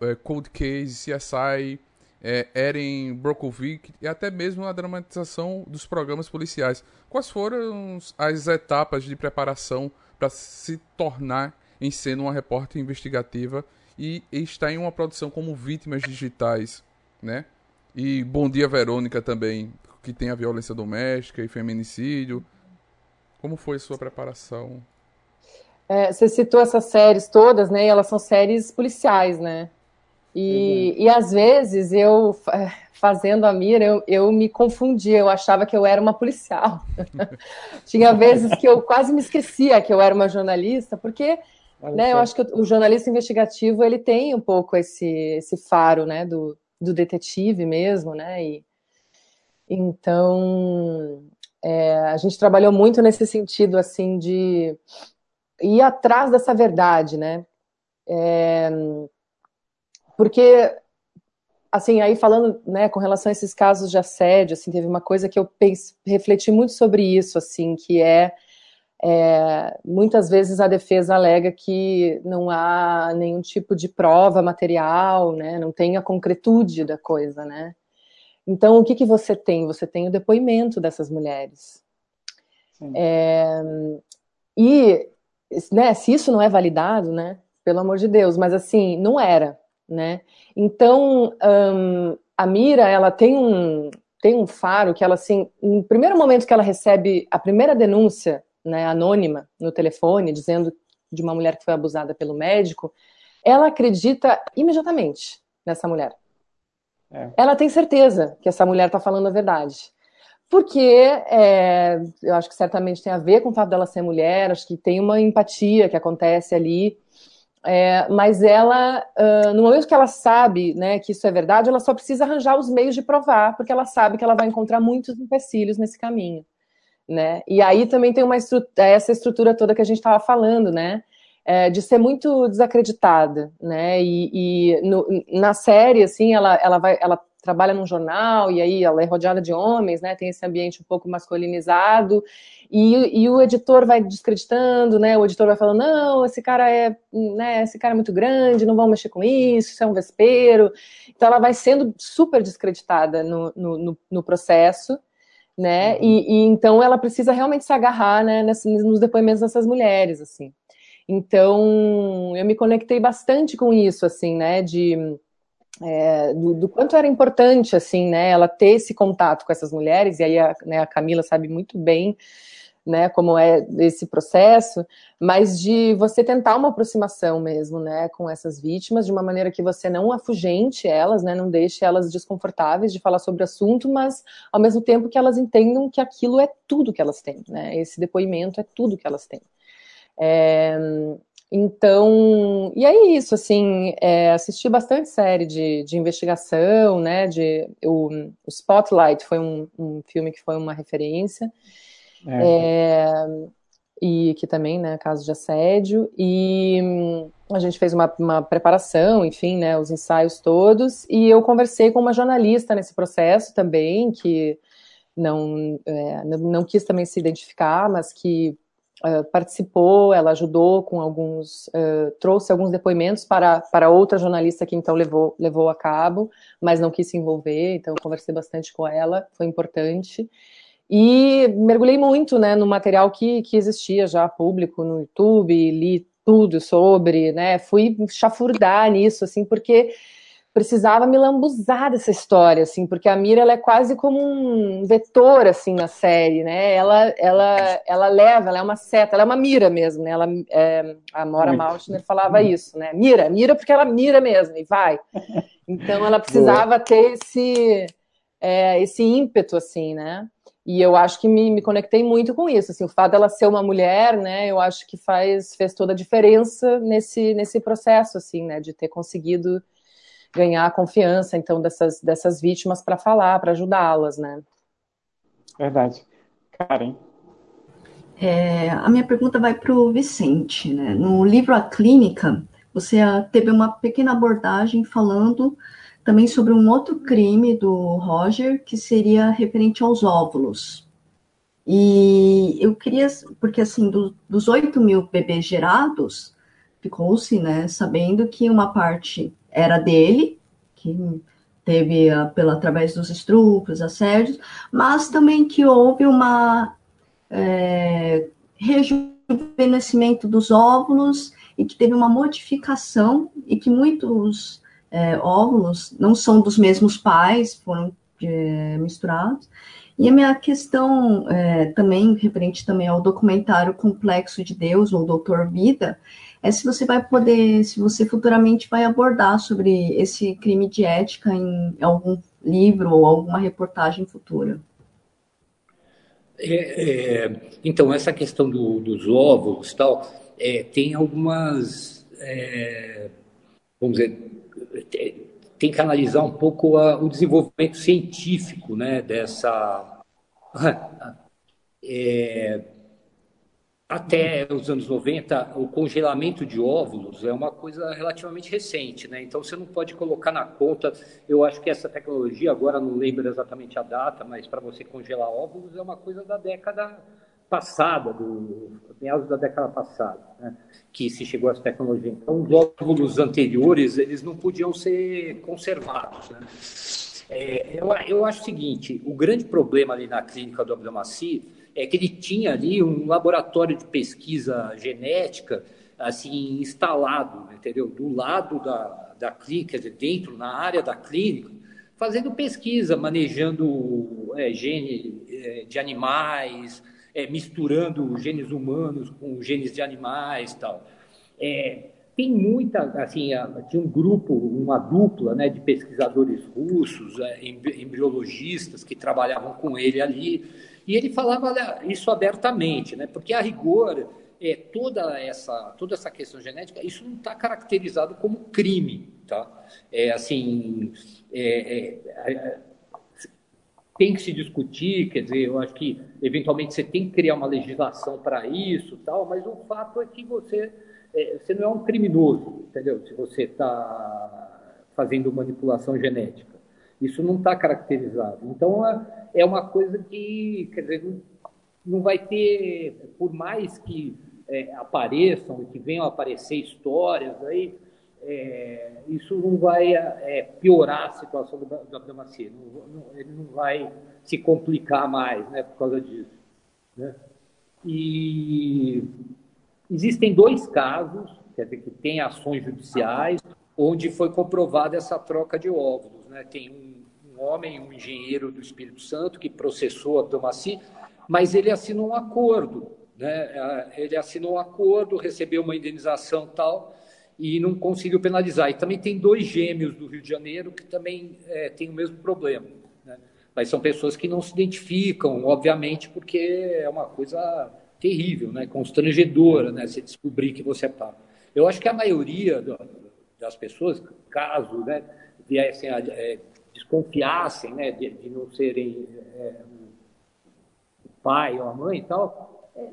é Cold Case, CSI, é, Eren Brokovic e até mesmo a dramatização dos programas policiais. Quais foram as etapas de preparação para se tornar em cena uma repórter investigativa e estar em uma produção como Vítimas Digitais, né? E Bom Dia Verônica também, que tem a violência doméstica e feminicídio. Como foi sua preparação? É, você citou essas séries todas, né? E elas são séries policiais, né? E, uhum. e às vezes eu, fazendo a mira, eu, eu me confundia, eu achava que eu era uma policial. Tinha vezes que eu quase me esquecia que eu era uma jornalista, porque né, eu acho que o jornalista investigativo ele tem um pouco esse, esse faro né, do, do detetive mesmo, né? E, então, é, a gente trabalhou muito nesse sentido, assim, de ir atrás dessa verdade, né? É, porque, assim, aí falando, né, com relação a esses casos de assédio, assim, teve uma coisa que eu pense, refleti muito sobre isso, assim, que é, é, muitas vezes a defesa alega que não há nenhum tipo de prova material, né, não tem a concretude da coisa, né, então, o que, que você tem? Você tem o depoimento dessas mulheres. É, e, né, se isso não é validado, né, pelo amor de Deus, mas assim, não era, né? Então, a Mira, ela tem um, tem um faro que ela, assim, no primeiro momento que ela recebe a primeira denúncia, né, anônima, no telefone, dizendo de uma mulher que foi abusada pelo médico, ela acredita imediatamente nessa mulher. É. Ela tem certeza que essa mulher está falando a verdade. Porque é, eu acho que certamente tem a ver com o fato dela ser mulher, acho que tem uma empatia que acontece ali. É, mas ela, uh, no momento que ela sabe né, que isso é verdade, ela só precisa arranjar os meios de provar, porque ela sabe que ela vai encontrar muitos empecilhos nesse caminho. Né? E aí também tem uma estrutura, essa estrutura toda que a gente estava falando, né? é, de ser muito desacreditada, né? E, e no, na série, assim, ela, ela vai, ela trabalha num jornal e aí ela é rodeada de homens, né? Tem esse ambiente um pouco masculinizado e, e o editor vai descreditando, né? O editor vai falando, não, esse cara é, né? Esse cara é muito grande, não vão mexer com isso, isso é um vespeiro. Então ela vai sendo super descreditada no, no, no processo né? E, e, então ela precisa realmente se agarrar, né, nos depoimentos dessas mulheres, assim. Então, eu me conectei bastante com isso, assim, né, de, é, do, do, quanto era importante, assim, né, ela ter esse contato com essas mulheres, e aí a, né, a Camila sabe muito bem, né, como é esse processo, mas de você tentar uma aproximação mesmo, né, com essas vítimas, de uma maneira que você não afugente elas, né, não deixe elas desconfortáveis de falar sobre o assunto, mas ao mesmo tempo que elas entendam que aquilo é tudo que elas têm, né, esse depoimento é tudo que elas têm. É, então, e é isso, assim, é, assisti bastante série de, de investigação, né, de, o, o Spotlight foi um, um, filme que foi uma referência, é. É, e que também, né, caso de assédio, e a gente fez uma, uma, preparação, enfim, né, os ensaios todos, e eu conversei com uma jornalista nesse processo também, que não, é, não, não quis também se identificar, mas que uh, participou, ela ajudou com alguns, uh, trouxe alguns depoimentos para, para outra jornalista que então levou, levou a cabo, mas não quis se envolver, então conversei bastante com ela, foi importante. E mergulhei muito né, no material que, que existia já público no YouTube, li tudo sobre, né? Fui chafurdar nisso, assim, porque precisava me lambuzar dessa história, assim, porque a Mira ela é quase como um vetor, assim, na série, né? Ela, ela, ela leva, ela é uma seta, ela é uma mira mesmo, né? Ela, é, a Mora Maltner falava isso, né? Mira, mira porque ela mira mesmo e vai. Então ela precisava ter esse, é, esse ímpeto, assim, né? E eu acho que me, me conectei muito com isso, assim, o fato dela ser uma mulher, né? Eu acho que faz fez toda a diferença nesse nesse processo, assim, né? De ter conseguido ganhar a confiança, então, dessas, dessas vítimas para falar, para ajudá-las, né? Verdade. Karen? É, a minha pergunta vai para o Vicente. Né? No livro A Clínica, você teve uma pequena abordagem falando também sobre um outro crime do Roger, que seria referente aos óvulos. E eu queria, porque assim, do, dos 8 mil bebês gerados, ficou-se, né, sabendo que uma parte era dele, que teve a, pela, através dos estupros, assédios, mas também que houve uma é, rejuvenescimento dos óvulos e que teve uma modificação e que muitos é, óvulos não são dos mesmos pais, foram é, misturados. E a minha questão é, também, referente também ao documentário Complexo de Deus, ou Doutor Vida, é se você vai poder, se você futuramente vai abordar sobre esse crime de ética em algum livro ou alguma reportagem futura. É, é, então, essa questão do, dos óvulos tal, é, tem algumas, é, vamos dizer, tem que analisar um pouco a, o desenvolvimento científico né, dessa. Até os anos 90, o congelamento de óvulos é uma coisa relativamente recente, né? Então você não pode colocar na conta. Eu acho que essa tecnologia, agora não lembro exatamente a data, mas para você congelar óvulos é uma coisa da década passada, do meados da década passada, né? que se chegou a essa tecnologia. Então os óvulos anteriores eles não podiam ser conservados, né? É, eu, eu acho o seguinte: o grande problema ali na clínica do Abdelmaci é que ele tinha ali um laboratório de pesquisa genética assim instalado, entendeu? Do lado da, da clínica, dentro, na área da clínica, fazendo pesquisa, manejando é, gene é, de animais, é, misturando genes humanos com genes de animais tal. É, tem muita, assim, tinha um grupo, uma dupla né, de pesquisadores russos, é, embriologistas que trabalhavam com ele ali, e ele falava isso abertamente, né? porque a rigor, é, toda, essa, toda essa questão genética, isso não está caracterizado como crime. Tá? É, assim, é, é, é, tem que se discutir, quer dizer, eu acho que eventualmente você tem que criar uma legislação para isso, tal, mas o fato é que você, é, você não é um criminoso, entendeu? Se você está fazendo manipulação genética. Isso não está caracterizado. Então, é, é uma coisa que, quer dizer, não, vai ter, por mais que é, apareçam, que venham a aparecer histórias aí, é, isso não vai é, piorar a situação do, do Abdelmaci, não, não, ele não vai se complicar mais né, por causa disso. Né? E existem dois casos, quer dizer, que tem ações judiciais, onde foi comprovada essa troca de óvulos. Né? Tem um, um homem, um engenheiro do Espírito Santo, que processou a Tomassi, mas ele assinou um acordo. Né? Ele assinou um acordo, recebeu uma indenização tal, e não conseguiu penalizar. E também tem dois gêmeos do Rio de Janeiro que também é, têm o mesmo problema. Né? Mas são pessoas que não se identificam, obviamente, porque é uma coisa terrível, né? constrangedora, né? Você descobrir que você é pai. Eu acho que a maioria do, das pessoas, caso né, viessem a é, desconfiassem né, de, de não serem é, o pai ou a mãe e tal, é,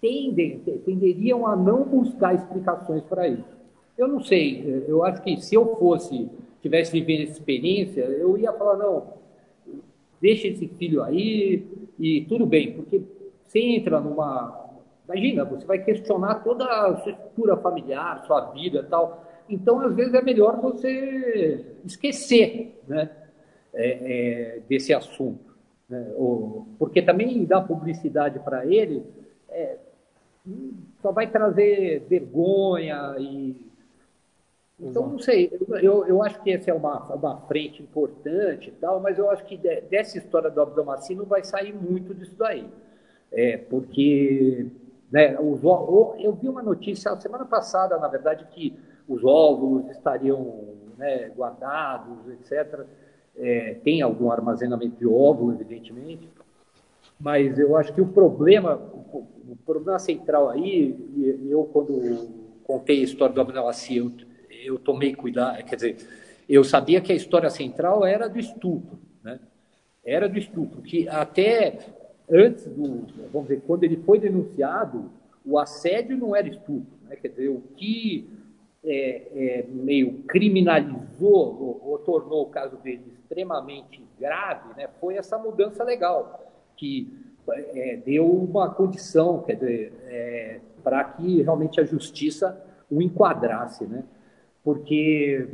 tendem, tenderiam a não buscar explicações para isso. Eu não sei, eu acho que se eu fosse, tivesse vivendo essa experiência, eu ia falar, não, deixa esse filho aí e tudo bem, porque você entra numa. Imagina, você vai questionar toda a sua estrutura familiar, sua vida e tal. Então, às vezes, é melhor você esquecer né, é, é, desse assunto. Né? Ou, porque também dar publicidade para ele é, só vai trazer vergonha e. Então, não sei, eu, eu acho que essa é uma, uma frente importante e tal, mas eu acho que dessa história do abdomacino vai sair muito disso daí. É, porque né, eu vi uma notícia semana passada, na verdade, que os óvulos estariam né, guardados, etc. É, tem algum armazenamento de óvulo, evidentemente, mas eu acho que o problema, o problema central aí, eu quando contei a história do Abnelaci, eu, eu tomei cuidado, quer dizer, eu sabia que a história central era do estupro, né? Era do estupro, que até antes do, vamos dizer, quando ele foi denunciado, o assédio não era estupro, né? quer dizer, o que é, é, meio criminalizou ou, ou, tornou o caso dele extremamente grave, né? foi essa mudança legal, que é, deu uma condição, é, para que realmente a justiça o enquadrasse, né? Porque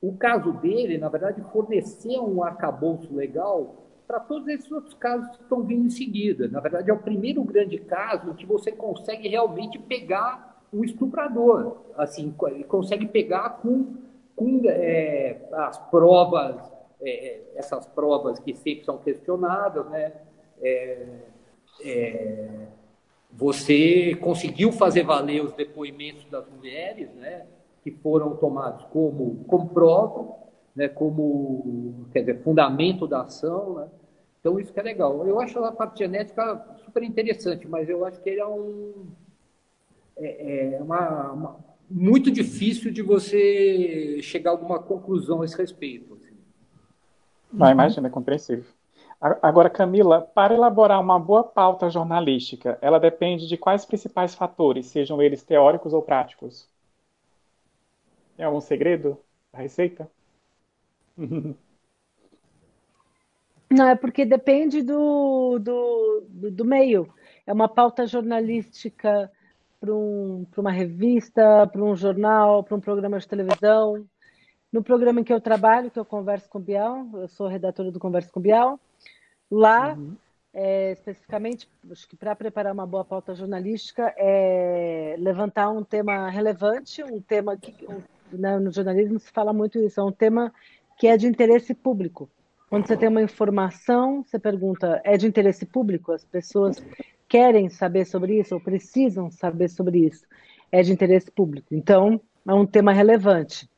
o caso dele, na verdade, forneceu um arcabouço legal para todos esses outros casos que estão vindo em seguida. Na verdade, é o primeiro grande caso que você consegue realmente pegar um estuprador, assim, consegue pegar com, com é, as provas, é, essas provas que sempre são questionadas, né? É, é, você conseguiu fazer valer os depoimentos das mulheres, né? Que foram tomados como, como prova, né? Como, quer dizer, fundamento da ação, né? Então, isso que é legal. Eu acho a parte genética super interessante, mas eu acho que ele é um. É, é uma, uma, muito difícil de você chegar a alguma conclusão a esse respeito. Assim. Não, imagina, é compreensível. Agora, Camila, para elaborar uma boa pauta jornalística, ela depende de quais principais fatores, sejam eles teóricos ou práticos? Tem algum segredo da receita? Não, é porque depende do, do, do, do meio. É uma pauta jornalística para um, uma revista, para um jornal, para um programa de televisão. No programa em que eu trabalho, que eu converso com o Bial, eu sou redatora do Converso com o Bial, lá, uhum. é, especificamente, acho que para preparar uma boa pauta jornalística, é levantar um tema relevante, um tema que um, né, no jornalismo se fala muito isso, é um tema que é de interesse público. Quando você tem uma informação, você pergunta: é de interesse público? As pessoas querem saber sobre isso ou precisam saber sobre isso? É de interesse público. Então, é um tema relevante.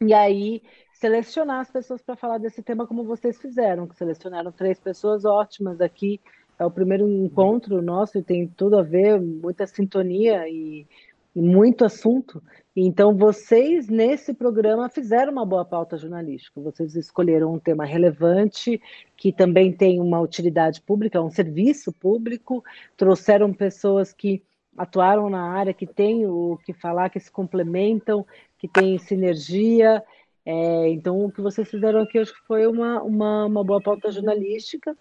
E aí, selecionar as pessoas para falar desse tema como vocês fizeram, que selecionaram três pessoas ótimas aqui. É o primeiro encontro nosso e tem tudo a ver, muita sintonia e, muito assunto. Então, vocês, nesse programa, fizeram uma boa pauta jornalística. Vocês escolheram um tema relevante, que também tem uma utilidade pública, um serviço público, trouxeram pessoas que atuaram na área, que têm o que falar, que se complementam, que têm sinergia. É, então, o que vocês fizeram aqui, acho que foi uma, uma, uma boa pauta jornalística.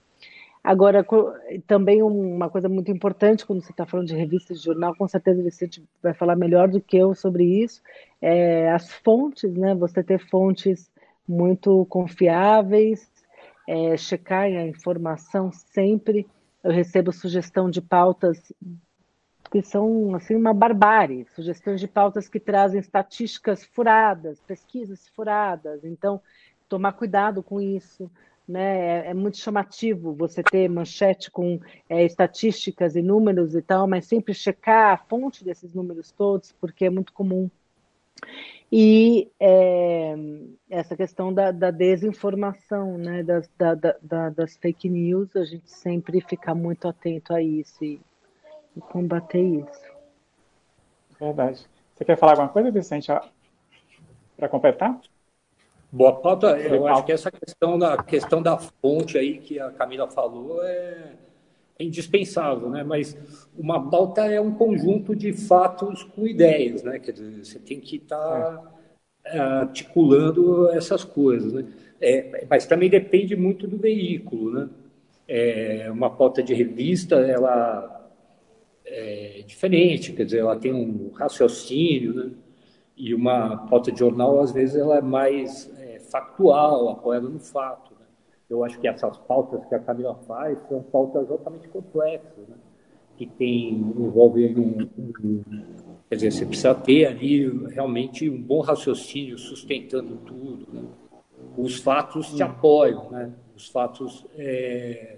Agora, também uma coisa muito importante quando você está falando de revista de jornal, com certeza o Vicente vai falar melhor do que eu sobre isso, é as fontes, né? Você ter fontes muito confiáveis, é, checar a informação sempre. Eu recebo sugestão de pautas que são assim uma barbárie, sugestões de pautas que trazem estatísticas furadas, pesquisas furadas. Então, tomar cuidado com isso. Né? É, é muito chamativo você ter manchete com é, estatísticas e números e tal, mas sempre checar a fonte desses números todos, porque é muito comum. E é, essa questão da, da desinformação, né? das, da, da, das fake news, a gente sempre fica muito atento a isso e, e combater isso. Verdade. Você quer falar alguma coisa, Vicente, para completar? Boa pauta. Eu acho que essa questão da questão da fonte aí que a Camila falou é, é indispensável, né? Mas uma pauta é um conjunto de fatos com ideias, né? Quer dizer, você tem que estar tá, é, articulando essas coisas, né? É, mas também depende muito do veículo, né? É, uma pauta de revista, ela é diferente, quer dizer, ela tem um raciocínio, né? E uma pauta de jornal, às vezes, ela é mais factual, apoiada no fato. Né? Eu acho que essas pautas que a Camila faz são pautas altamente complexas, né? que tem, envolvem um, Quer dizer, você precisa ter ali realmente um bom raciocínio sustentando tudo. Né? Os fatos te apoiam, né? os fatos é,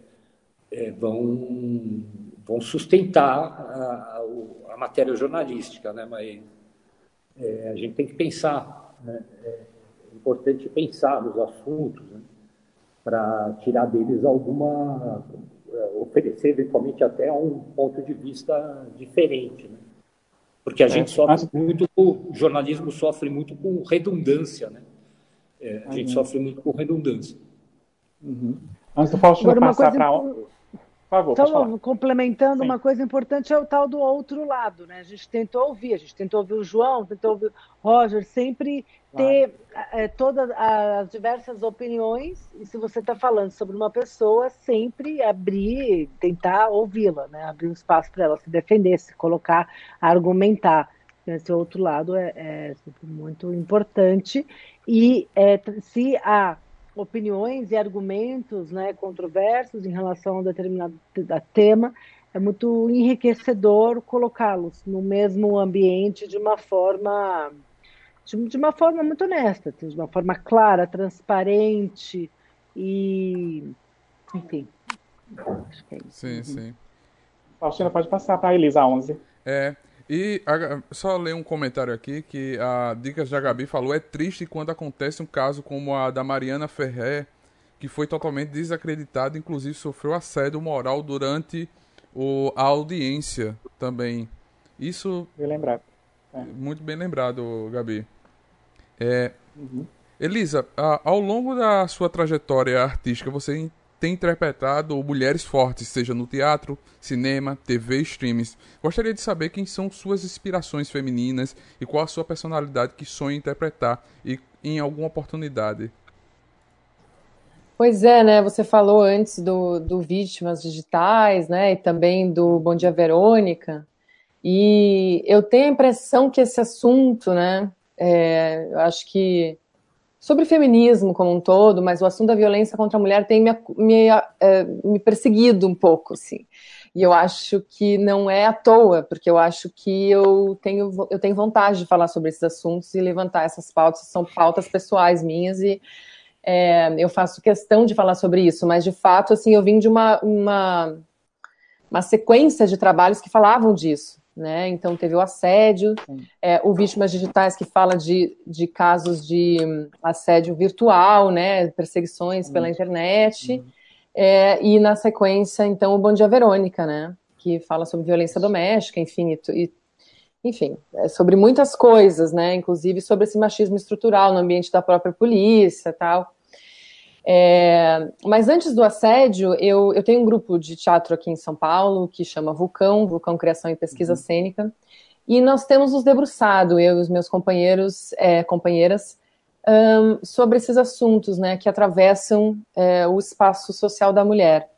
é, vão, vão sustentar a, a, matéria jornalística, né? mas é, a gente tem que pensar. Né? É, importante pensar nos assuntos né, para tirar deles alguma, é, oferecer eventualmente até um ponto de vista diferente. Né? Porque a é, gente sofre muito, o jornalismo sofre muito com redundância, né? É, a uhum. gente sofre muito com redundância. Uhum. Antes do Faustino passar para favor, então, complementando, Sim. uma coisa importante é o tal do outro lado, né? A gente tentou ouvir, a gente tentou ouvir o João, tentou ouvir Roger, sempre ter é, todas as diversas opiniões, e se você está falando sobre uma pessoa, sempre abrir, tentar ouvi-la, né? Abrir um espaço para ela se defender, se colocar, argumentar. Esse outro lado é, é muito importante. E é, se há opiniões e argumentos né, controversos em relação a um determinado tema, é muito enriquecedor colocá-los no mesmo ambiente de uma forma de, uma forma muito honesta, de uma forma clara, transparente e enfim. Acho que é isso. Sim, sim. Faustina, pode passar para a Elisa 11. É, e a, só ler um comentário aqui que a Dicas da Gabi falou: é triste quando acontece um caso como a da Mariana Ferrer, que foi totalmente desacreditada, inclusive sofreu assédio moral durante o, a audiência também. Isso. Bem lembrado. É. Muito bem lembrado, Gabi. É, uhum. Elisa, a, ao longo da sua trajetória artística, você tem interpretado mulheres fortes, seja no teatro, cinema, TV e streams. Gostaria de saber quem são suas inspirações femininas e qual a sua personalidade que sonha interpretar e em alguma oportunidade. Pois é, né? Você falou antes do, do Vítimas Digitais, né? E também do Bom Dia Verônica. E eu tenho a impressão que esse assunto, né? É, eu acho que sobre feminismo como um todo, mas o assunto da violência contra a mulher tem me, me, é, me perseguido um pouco, assim. E eu acho que não é à toa, porque eu acho que eu tenho, eu tenho vontade de falar sobre esses assuntos e levantar essas pautas, são pautas pessoais minhas e é, eu faço questão de falar sobre isso, mas de fato, assim, eu vim de uma, uma, uma sequência de trabalhos que falavam disso né? Então teve o assédio, é, o Vítimas Digitais que fala de, de casos de hum, assédio virtual, né? Perseguições pela uhum. internet. Uhum. É, e na sequência, então, o Bom Dia Verônica, né? Que fala sobre violência doméstica, enfim, e, e enfim, é sobre muitas coisas, né? Inclusive sobre esse machismo estrutural no ambiente da própria polícia tal. É, mas antes do assédio, eu, eu tenho um grupo de teatro aqui em São Paulo que chama Vulcão, Vulcão Criação e Pesquisa uhum. Cênica, e nós temos nos debruçado, eu e os meus companheiros, é, companheiras, um, sobre esses assuntos né, que atravessam é, o espaço social da mulher.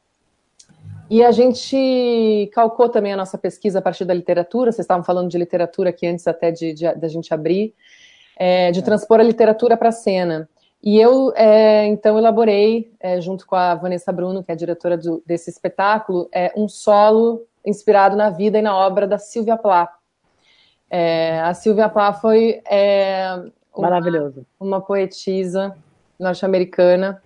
E a gente calcou também a nossa pesquisa a partir da literatura, vocês estavam falando de literatura aqui antes até de, de, de a gente abrir, é, de é. transpor a literatura para a cena. E eu, é, então, elaborei, é, junto com a Vanessa Bruno, que é a diretora do, desse espetáculo, é, um solo inspirado na vida e na obra da Sylvia Plath. É, a Sylvia Plath foi é, uma, Maravilhoso. uma poetisa norte-americana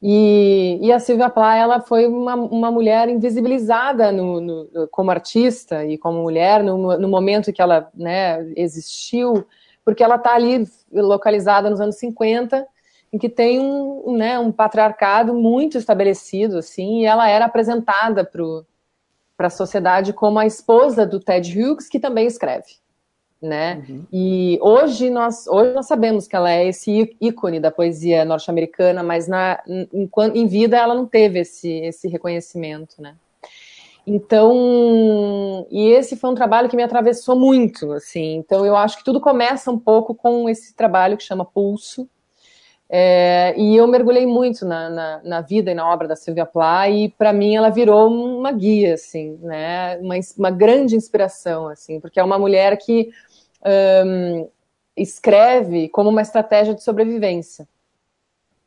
e, e, a Silvia Plath ela foi uma, uma mulher invisibilizada no, no, como artista e como mulher no, no momento que ela né, existiu, porque ela está ali localizada nos anos 50, em que tem um, né, um patriarcado muito estabelecido, assim, e ela era apresentada para a sociedade como a esposa do Ted Hughes, que também escreve né? Uhum. E hoje nós, hoje nós sabemos que ela é esse ícone da poesia norte-americana, mas na, em, em, vida ela não teve esse, esse reconhecimento, né? Então, e esse foi um trabalho que me atravessou muito, assim. Então, eu acho que tudo começa um pouco com esse trabalho que chama Pulso. É, e eu mergulhei muito na, na, na, vida e na obra da Sylvia Plath e para mim ela virou uma guia, assim, né? Uma, uma grande inspiração, assim, porque é uma mulher que um, escreve como uma estratégia de sobrevivência.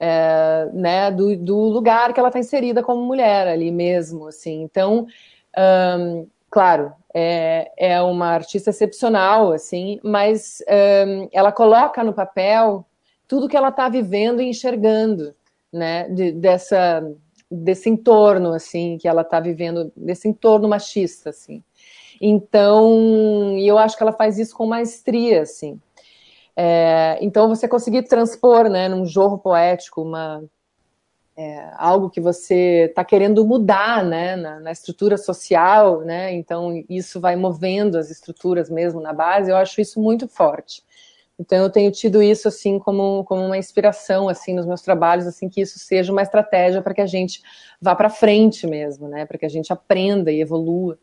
É, né, do, do, lugar que ela está inserida como mulher ali mesmo, assim. Então, um, claro, é, é, uma artista excepcional, assim, mas um, ela coloca no papel tudo que ela está vivendo e enxergando, né, de, dessa desse entorno, assim, que ela está vivendo, desse entorno machista, assim. Então, eu acho que ela faz isso com maestria, assim. É, então, você conseguir transpor, né, num jorro poético, uma, é, algo que você está querendo mudar, né, na, na, estrutura social, né, então isso vai movendo as estruturas mesmo na base, eu acho isso muito forte. Então eu tenho tido isso assim como, como uma inspiração assim nos meus trabalhos, assim que isso seja uma estratégia para que a gente vá para frente mesmo, né, para que a gente aprenda e evolua.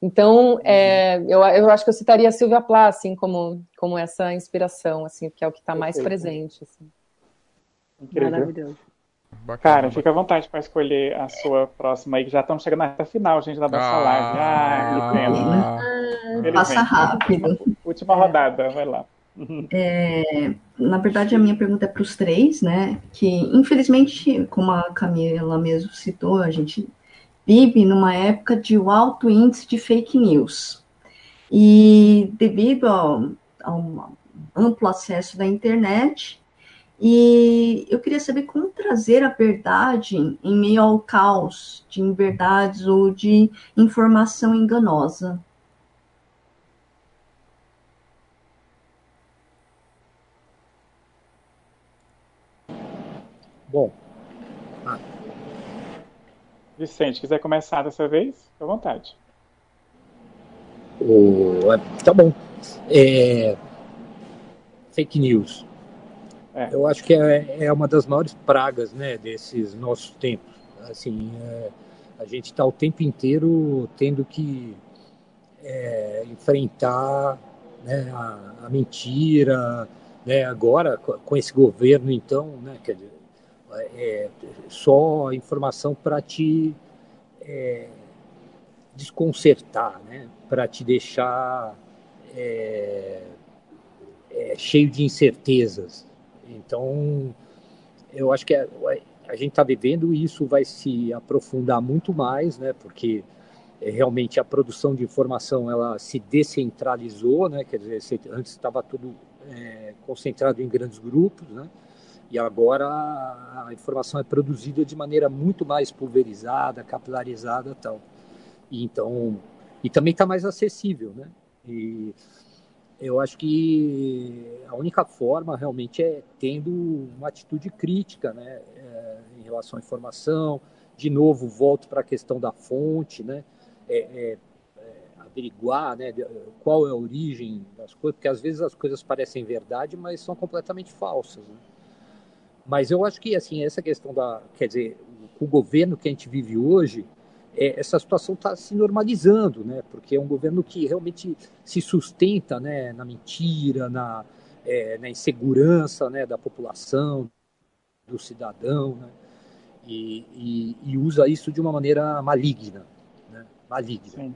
Então, uhum. é, eu, eu acho que eu citaria a Silvia Plath, assim, como, como essa inspiração, assim, que é o que está mais presente. Assim. Incrível. Maravilhoso. Bacana, Cara, fica à vontade para escolher a sua próxima aí, que já estamos chegando na reta final, gente, da nossa ah, live. Ah, que pena. Ah, passa rápido. Última rodada, vai lá. É, na verdade, a minha pergunta é para os três, né? Que, infelizmente, como a Camila mesmo citou, a gente vive numa época de alto índice de fake news. E devido ao, ao amplo acesso da internet, e eu queria saber como trazer a verdade em meio ao caos de inverdades ou de informação enganosa. Bom, Vicente, quiser começar dessa vez, à vontade. tá bom. É, fake news. É. Eu acho que é, é, uma das maiores pragas né, desses nossos tempos. Assim, é, a gente está o tempo inteiro tendo que é, enfrentar né, a, a, mentira. Né, agora, com esse governo, então, né, quer dizer, é, só informação para te é, desconcertar, né? para te deixar é, é, cheio de incertezas. Então, eu acho que a, a gente está vivendo isso vai se aprofundar muito mais, né? porque é, realmente a produção de informação ela se descentralizou, né? quer dizer, antes estava tudo é, concentrado em grandes grupos, né? E agora a informação é produzida de maneira muito mais pulverizada, capilarizada tal. E então, e também está mais acessível, né? E eu acho que a única forma realmente é tendo uma atitude crítica, né? É, em relação à informação. De novo, volto para a questão da fonte, né? É, é, é averiguar né, qual é a origem das coisas, porque às vezes as coisas parecem verdade, mas são completamente falsas. Né? Mas eu acho que assim essa questão da, quer dizer, o governo que a gente vive hoje, é, essa situação está se normalizando, né? Porque é um governo que realmente se sustenta, né, na mentira, na, é, na insegurança, né, da população, do cidadão, né? E, e, e usa isso de uma maneira maligna, né? Maligna. Sim.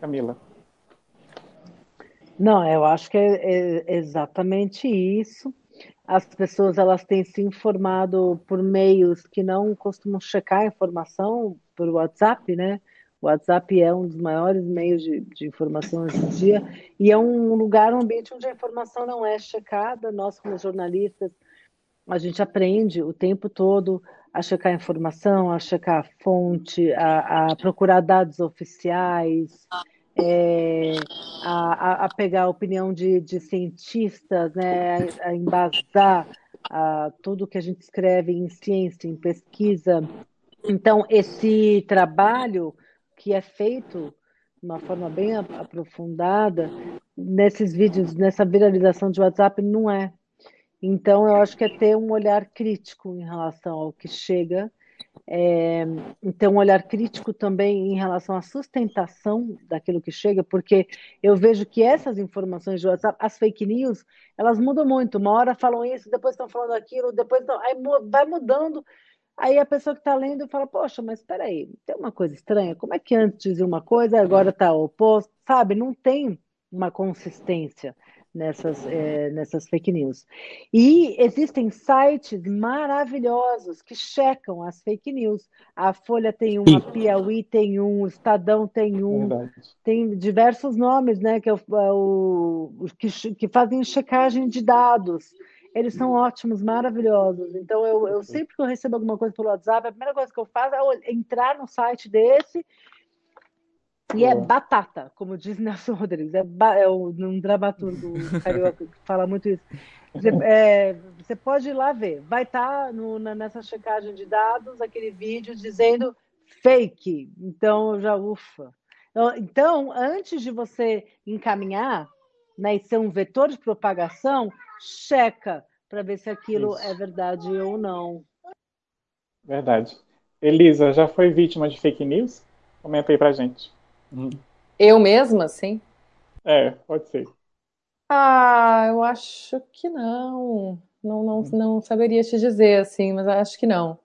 Camila. Não, eu acho que é, é exatamente isso. as pessoas elas têm se informado por meios que não costumam checar a informação por WhatsApp, né? O WhatsApp é um dos maiores meios de, de, informação hoje em dia e é um lugar, um ambiente onde a informação não é checada. Nós, como jornalistas, a gente aprende o tempo todo a checar a informação, a checar a fonte, a, a procurar dados oficiais, é, a, a, pegar a opinião de, de cientistas, né, a embasar a, tudo que a gente escreve em ciência, em pesquisa. Então, esse trabalho que é feito de uma forma bem aprofundada nesses vídeos, nessa viralização de WhatsApp, não é. Então, eu acho que é ter um olhar crítico em relação ao que chega é, então, um olhar crítico também em relação à sustentação daquilo que chega, porque eu vejo que essas informações de WhatsApp, as fake news, elas mudam muito. Uma hora falam isso, depois estão falando aquilo, depois estão, aí vai mudando. Aí a pessoa que está lendo fala, poxa, mas espera aí, tem uma coisa estranha. Como é que antes dizia uma coisa, agora está oposto? Sabe, não tem uma consistência nessas, é, nessas fake news. E existem sites maravilhosos que checam as fake news. A Folha tem um, a Piauí tem um, o Estadão tem um, Verdade. tem diversos nomes, né, que, é o, é o, que, que fazem checagem de dados. Eles são ótimos, maravilhosos. Então, eu, eu sempre que eu recebo alguma coisa pelo WhatsApp, a primeira coisa que eu faço é entrar no site desse e é batata, como diz Nelson Rodrigues. É, é um dramaturgo carioca que fala muito isso. Você, é, você pode ir lá ver. Vai estar tá nessa checagem de dados aquele vídeo dizendo fake. Então, já ufa. Então, antes de você encaminhar né, e ser um vetor de propagação, checa para ver se aquilo Isso. é verdade ou não. Verdade. Elisa, já foi vítima de fake news? Comenta aí pra gente. Eu mesma, sim? É, pode ser. Ah, eu acho que não. Não, não, não saberia te dizer, assim, mas acho que não.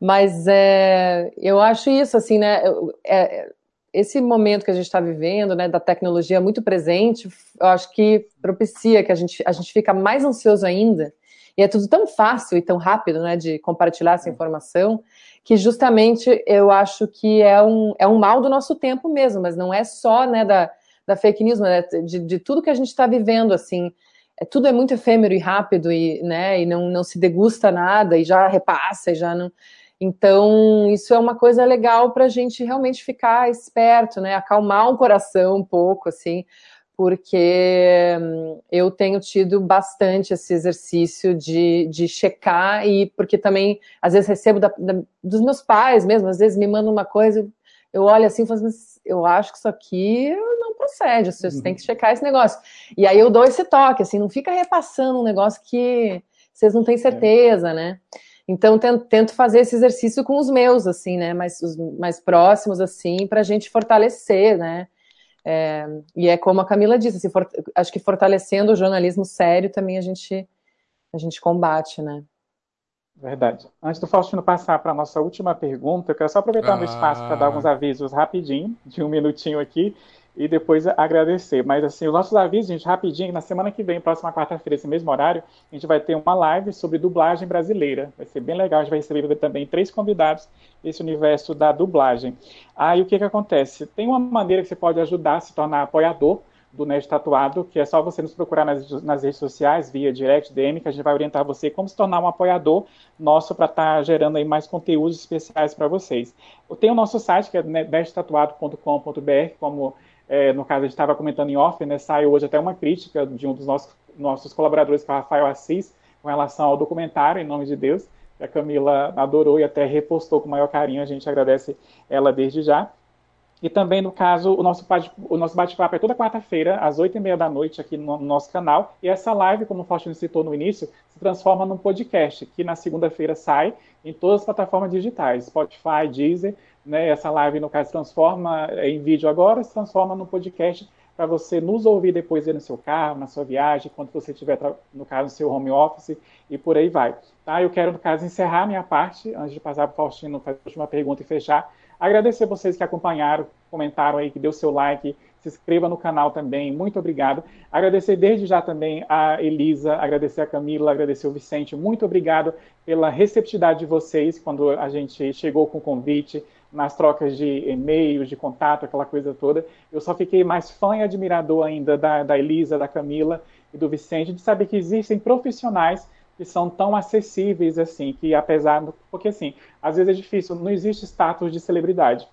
Mas é, eu acho isso, assim, né? É, esse momento que a gente está vivendo, né, da tecnologia muito presente, eu acho que propicia que a gente, a gente fica mais ansioso ainda. E é tudo tão fácil e tão rápido, né, de compartilhar essa informação, que justamente eu acho que é um, é um mal do nosso tempo mesmo, mas não é só né, da, da fake news, né, de, de tudo que a gente está vivendo, assim, é, tudo é muito efêmero e rápido e, né, e não, não se degusta nada e já repassa e já não... Então, isso é uma coisa legal para a gente realmente ficar esperto, né, acalmar o coração um pouco, assim, porque hum, eu tenho tido bastante esse exercício de, de checar e porque também às vezes recebo da, da, dos meus pais mesmo, às vezes me mandam uma coisa, eu olho assim e falo assim, eu acho que isso aqui não procede, você uhum. tem que checar esse negócio. E aí eu dou esse toque, assim, não fica repassando um negócio que vocês não têm é. certeza, é. né? Então tento fazer esse exercício com os meus, assim, né? Mais, os mais próximos, assim, para a gente fortalecer, né? É, e é como a Camila disse, assim, for, acho que fortalecendo o jornalismo sério também a gente, a gente combate, né? Verdade. Antes do Faustino passar para a nossa última pergunta, eu quero só aproveitar ah. meu espaço para dar alguns avisos rapidinho, de um minutinho aqui e depois agradecer. Mas assim, os nossos avisos, gente, rapidinho, na semana que vem, próxima quarta-feira, esse mesmo horário, a gente vai ter uma live sobre dublagem brasileira. Vai ser bem legal, a gente vai receber também três convidados desse universo da dublagem. Aí o que que acontece? Tem uma maneira que você pode ajudar a se tornar apoiador do Nerd Tatuado, que é só você nos procurar nas, nas, redes sociais, via direct, DM, que a gente vai orientar você como se tornar um apoiador nosso para estar tá gerando aí mais conteúdos especiais para vocês. Tem o nosso site, que é nerdtatuado.com.br, como é, no caso, a gente estava comentando em off, né, saiu hoje até uma crítica de um dos nossos, nossos colaboradores, que é o Rafael Assis, com relação ao documentário, em nome de Deus, que a Camila adorou e até repostou com o maior carinho, a gente agradece ela desde já. E também, no caso, o nosso, bate-papo é toda quarta-feira, às oito e meia da noite, aqui no, no, nosso canal. E essa live, como o Faustino citou no início, se transforma num podcast, que na segunda-feira sai em todas as plataformas digitais, Spotify, Deezer, né? Essa live, no caso, se transforma em vídeo agora, se transforma no podcast para você nos ouvir depois aí no seu carro, na sua viagem, quando você estiver, no caso, no seu home office e por aí vai. Tá? Eu quero, no caso, encerrar minha parte, antes de passar para o Faustino fazer a última pergunta e fechar. Agradecer vocês que acompanharam, comentaram aí, que deu seu like, se inscreva no canal também. Muito obrigado. Agradecer desde já também a Elisa, agradecer a Camila, agradecer o Vicente. Muito obrigado pela receptividade de vocês quando a gente chegou com o convite, nas trocas de e-mails, de contato, aquela coisa toda. Eu só fiquei mais fã e admirador ainda da, da Elisa, da Camila e do Vicente, de saber que existem profissionais que são tão acessíveis assim, que apesar do, porque assim, às vezes é difícil, não existe status de celebridade.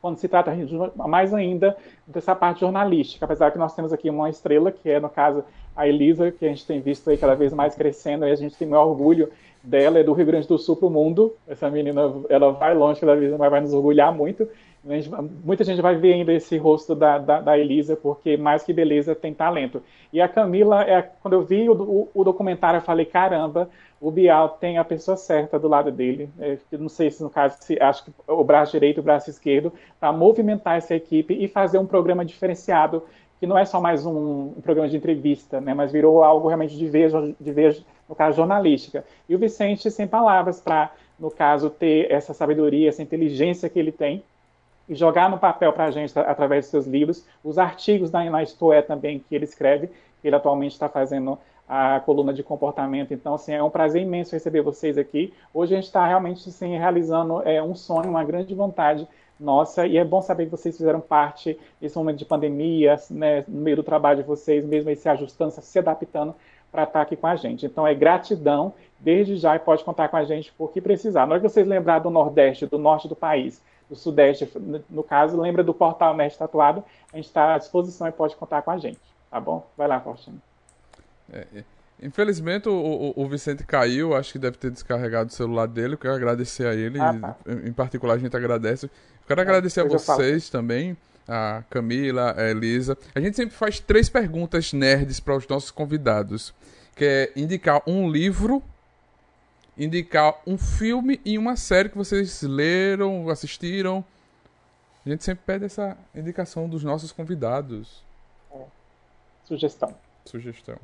Quando se trata mais ainda dessa parte jornalística, apesar que nós temos aqui uma estrela, que é no caso a Elisa, que a gente tem visto aí cada vez mais crescendo, e a gente tem maior orgulho dela, é do Rio Grande do Sul para o mundo. Essa menina, ela vai longe cada vez mais, vai nos orgulhar muito. Gente, muita gente vai ver ainda esse rosto da, da, da, Elisa, porque mais que beleza tem talento. E a Camila, é, quando eu vi o, o, o, documentário, eu falei: caramba, o Bial tem a pessoa certa do lado dele. É, não sei se no caso, se, acho que o braço direito e o braço esquerdo, para movimentar essa equipe e fazer um programa diferenciado, que não é só mais um, um programa de entrevista, né, mas virou algo realmente de vez, de vez, no caso, jornalística. E o Vicente, sem palavras, para, no caso, ter essa sabedoria, essa inteligência que ele tem e jogar no papel para a gente através de seus livros, os artigos da na Istoé também que ele escreve, ele atualmente está fazendo a coluna de comportamento. Então, assim, é um prazer imenso receber vocês aqui. Hoje a gente está realmente assim, realizando é, um sonho, uma grande vontade nossa, e é bom saber que vocês fizeram parte desse momento de pandemia, né, no meio do trabalho de vocês, mesmo aí se ajustando, se adaptando para estar aqui com a gente. Então, é gratidão desde já e pode contar com a gente por que precisar. Na hora que vocês lembrar do Nordeste, do Norte do país, do Sudeste, no caso, lembra do portal Mestre Tatuado, a gente está à disposição e pode contar com a gente, tá bom? Vai lá, Faustino. É, é, infelizmente o, o, Vicente caiu, acho que deve ter descarregado o celular dele, eu quero agradecer a ele, ah, tá. em particular a gente agradece. Eu quero agradecer é, a vocês também, a Camila, a Elisa. A gente sempre faz três perguntas nerds para os nossos convidados, que é indicar um livro indicar um filme e uma série que vocês leram, assistiram. A gente sempre pede essa indicação dos nossos convidados. É. Sugestão. Sugestão.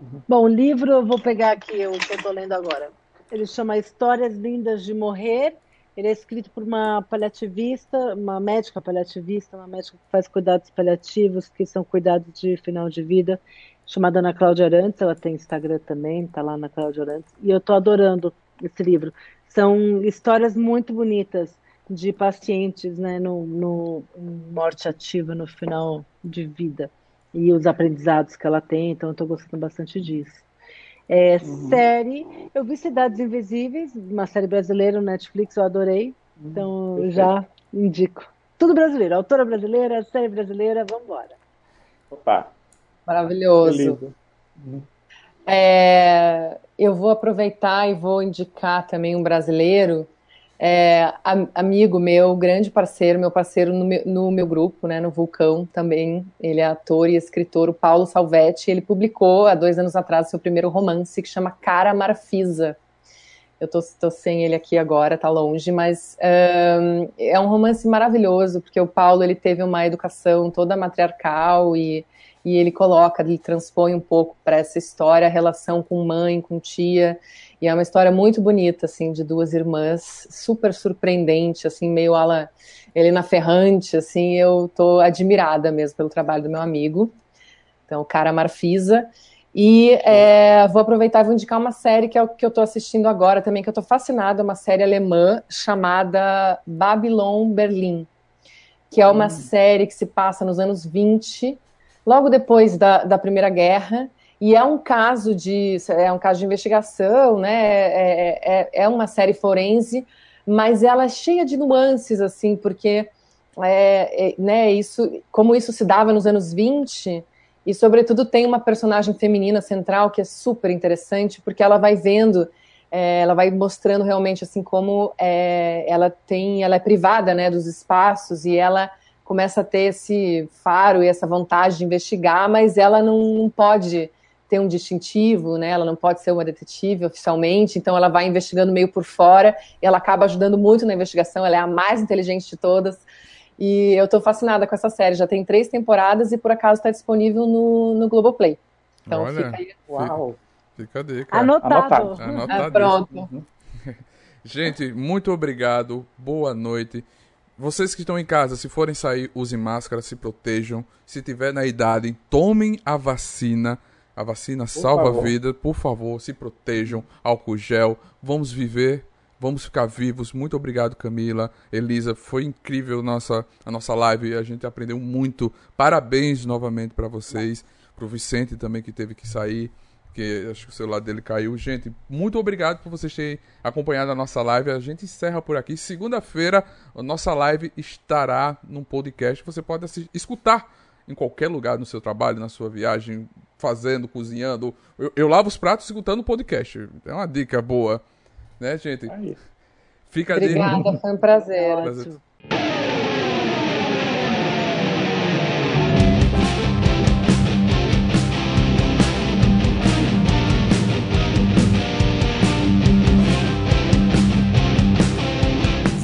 Uhum. Bom, o livro eu vou pegar aqui o que eu estou lendo agora. Ele chama Histórias Lindas de Morrer. Ele é escrito por uma paliativista, uma médica paliativista, uma médica que faz cuidados paliativos, que são cuidados de final de vida chamada Ana Cláudia Arantes, ela tem Instagram também, tá lá Ana Cláudia Arantes, e eu tô adorando esse livro. São histórias muito bonitas de pacientes, né, no, no morte ativa no final de vida e os aprendizados que ela tem, então eu tô gostando bastante disso. É, uhum. Série, eu vi Cidades Invisíveis, uma série brasileira no Netflix, eu adorei, uhum. então já indico. Tudo brasileiro, autora brasileira, série brasileira, vamos embora. Opa, Maravilhoso. É, eu vou aproveitar e vou indicar também um brasileiro, é, amigo meu, grande parceiro, meu parceiro no meu, no meu, grupo, né, no Vulcão também. Ele é ator e escritor, o Paulo Salvetti. Ele publicou há dois anos atrás seu primeiro romance que chama Cara Marfisa. Eu tô, tô sem ele aqui agora, tá longe, mas um, é um romance maravilhoso porque o Paulo ele teve uma educação toda matriarcal e e ele coloca, ele transpõe um pouco para essa história a relação com mãe, com tia, e é uma história muito bonita, assim, de duas irmãs, super surpreendente, assim, meio ala Helena Ferrante, assim, eu tô admirada mesmo pelo trabalho do meu amigo, então, cara Marfisa, e é, vou aproveitar e vou indicar uma série que é o que eu estou assistindo agora também, que eu estou fascinada, uma série alemã chamada Babylon Berlim, que é uma hum. série que se passa nos anos 20, logo depois da, da Primeira Guerra, e é um caso de é um caso de investigação, né? É, é, é uma série forense, mas ela é cheia de nuances, assim, porque é, é, né, isso, como isso se dava nos anos 20, e sobretudo tem uma personagem feminina central que é super interessante, porque ela vai vendo, é, ela vai mostrando realmente assim como é, ela tem, ela é privada, né, dos espaços e ela começa a ter esse faro e essa vontade de investigar, mas ela não, pode ter um distintivo, né? Ela não pode ser uma detetive oficialmente, então ela vai investigando meio por fora, e ela acaba ajudando muito na investigação, ela é a mais inteligente de todas. E eu estou fascinada com essa série, já tem três temporadas e por acaso está disponível no, no Globoplay. Então Olha, fica aí. Uau! Fica a dica. Anotado. Anotado. Anotado. É, pronto. Gente, muito obrigado. Boa noite. Vocês que estão em casa, se forem sair, usem máscara, se protejam. Se tiver na idade, tomem a vacina. A vacina por salva favor. a vida. Por favor, se protejam. Álcool gel. Vamos viver. Vamos ficar vivos. Muito obrigado, Camila. Elisa, foi incrível nossa, a nossa live. A gente aprendeu muito. Parabéns novamente para vocês. Para o Vicente também, que teve que sair porque acho que o celular dele caiu. Gente, muito obrigado por vocês terem acompanhado a nossa live. A gente encerra por aqui. Segunda-feira, a nossa live estará num podcast. Você pode assistir, escutar em qualquer lugar no seu trabalho, na sua viagem, fazendo, cozinhando. Eu, eu lavo os pratos escutando o podcast. É uma dica boa, né, gente? Aí. Fica Obrigada, foi um prazer. prazer.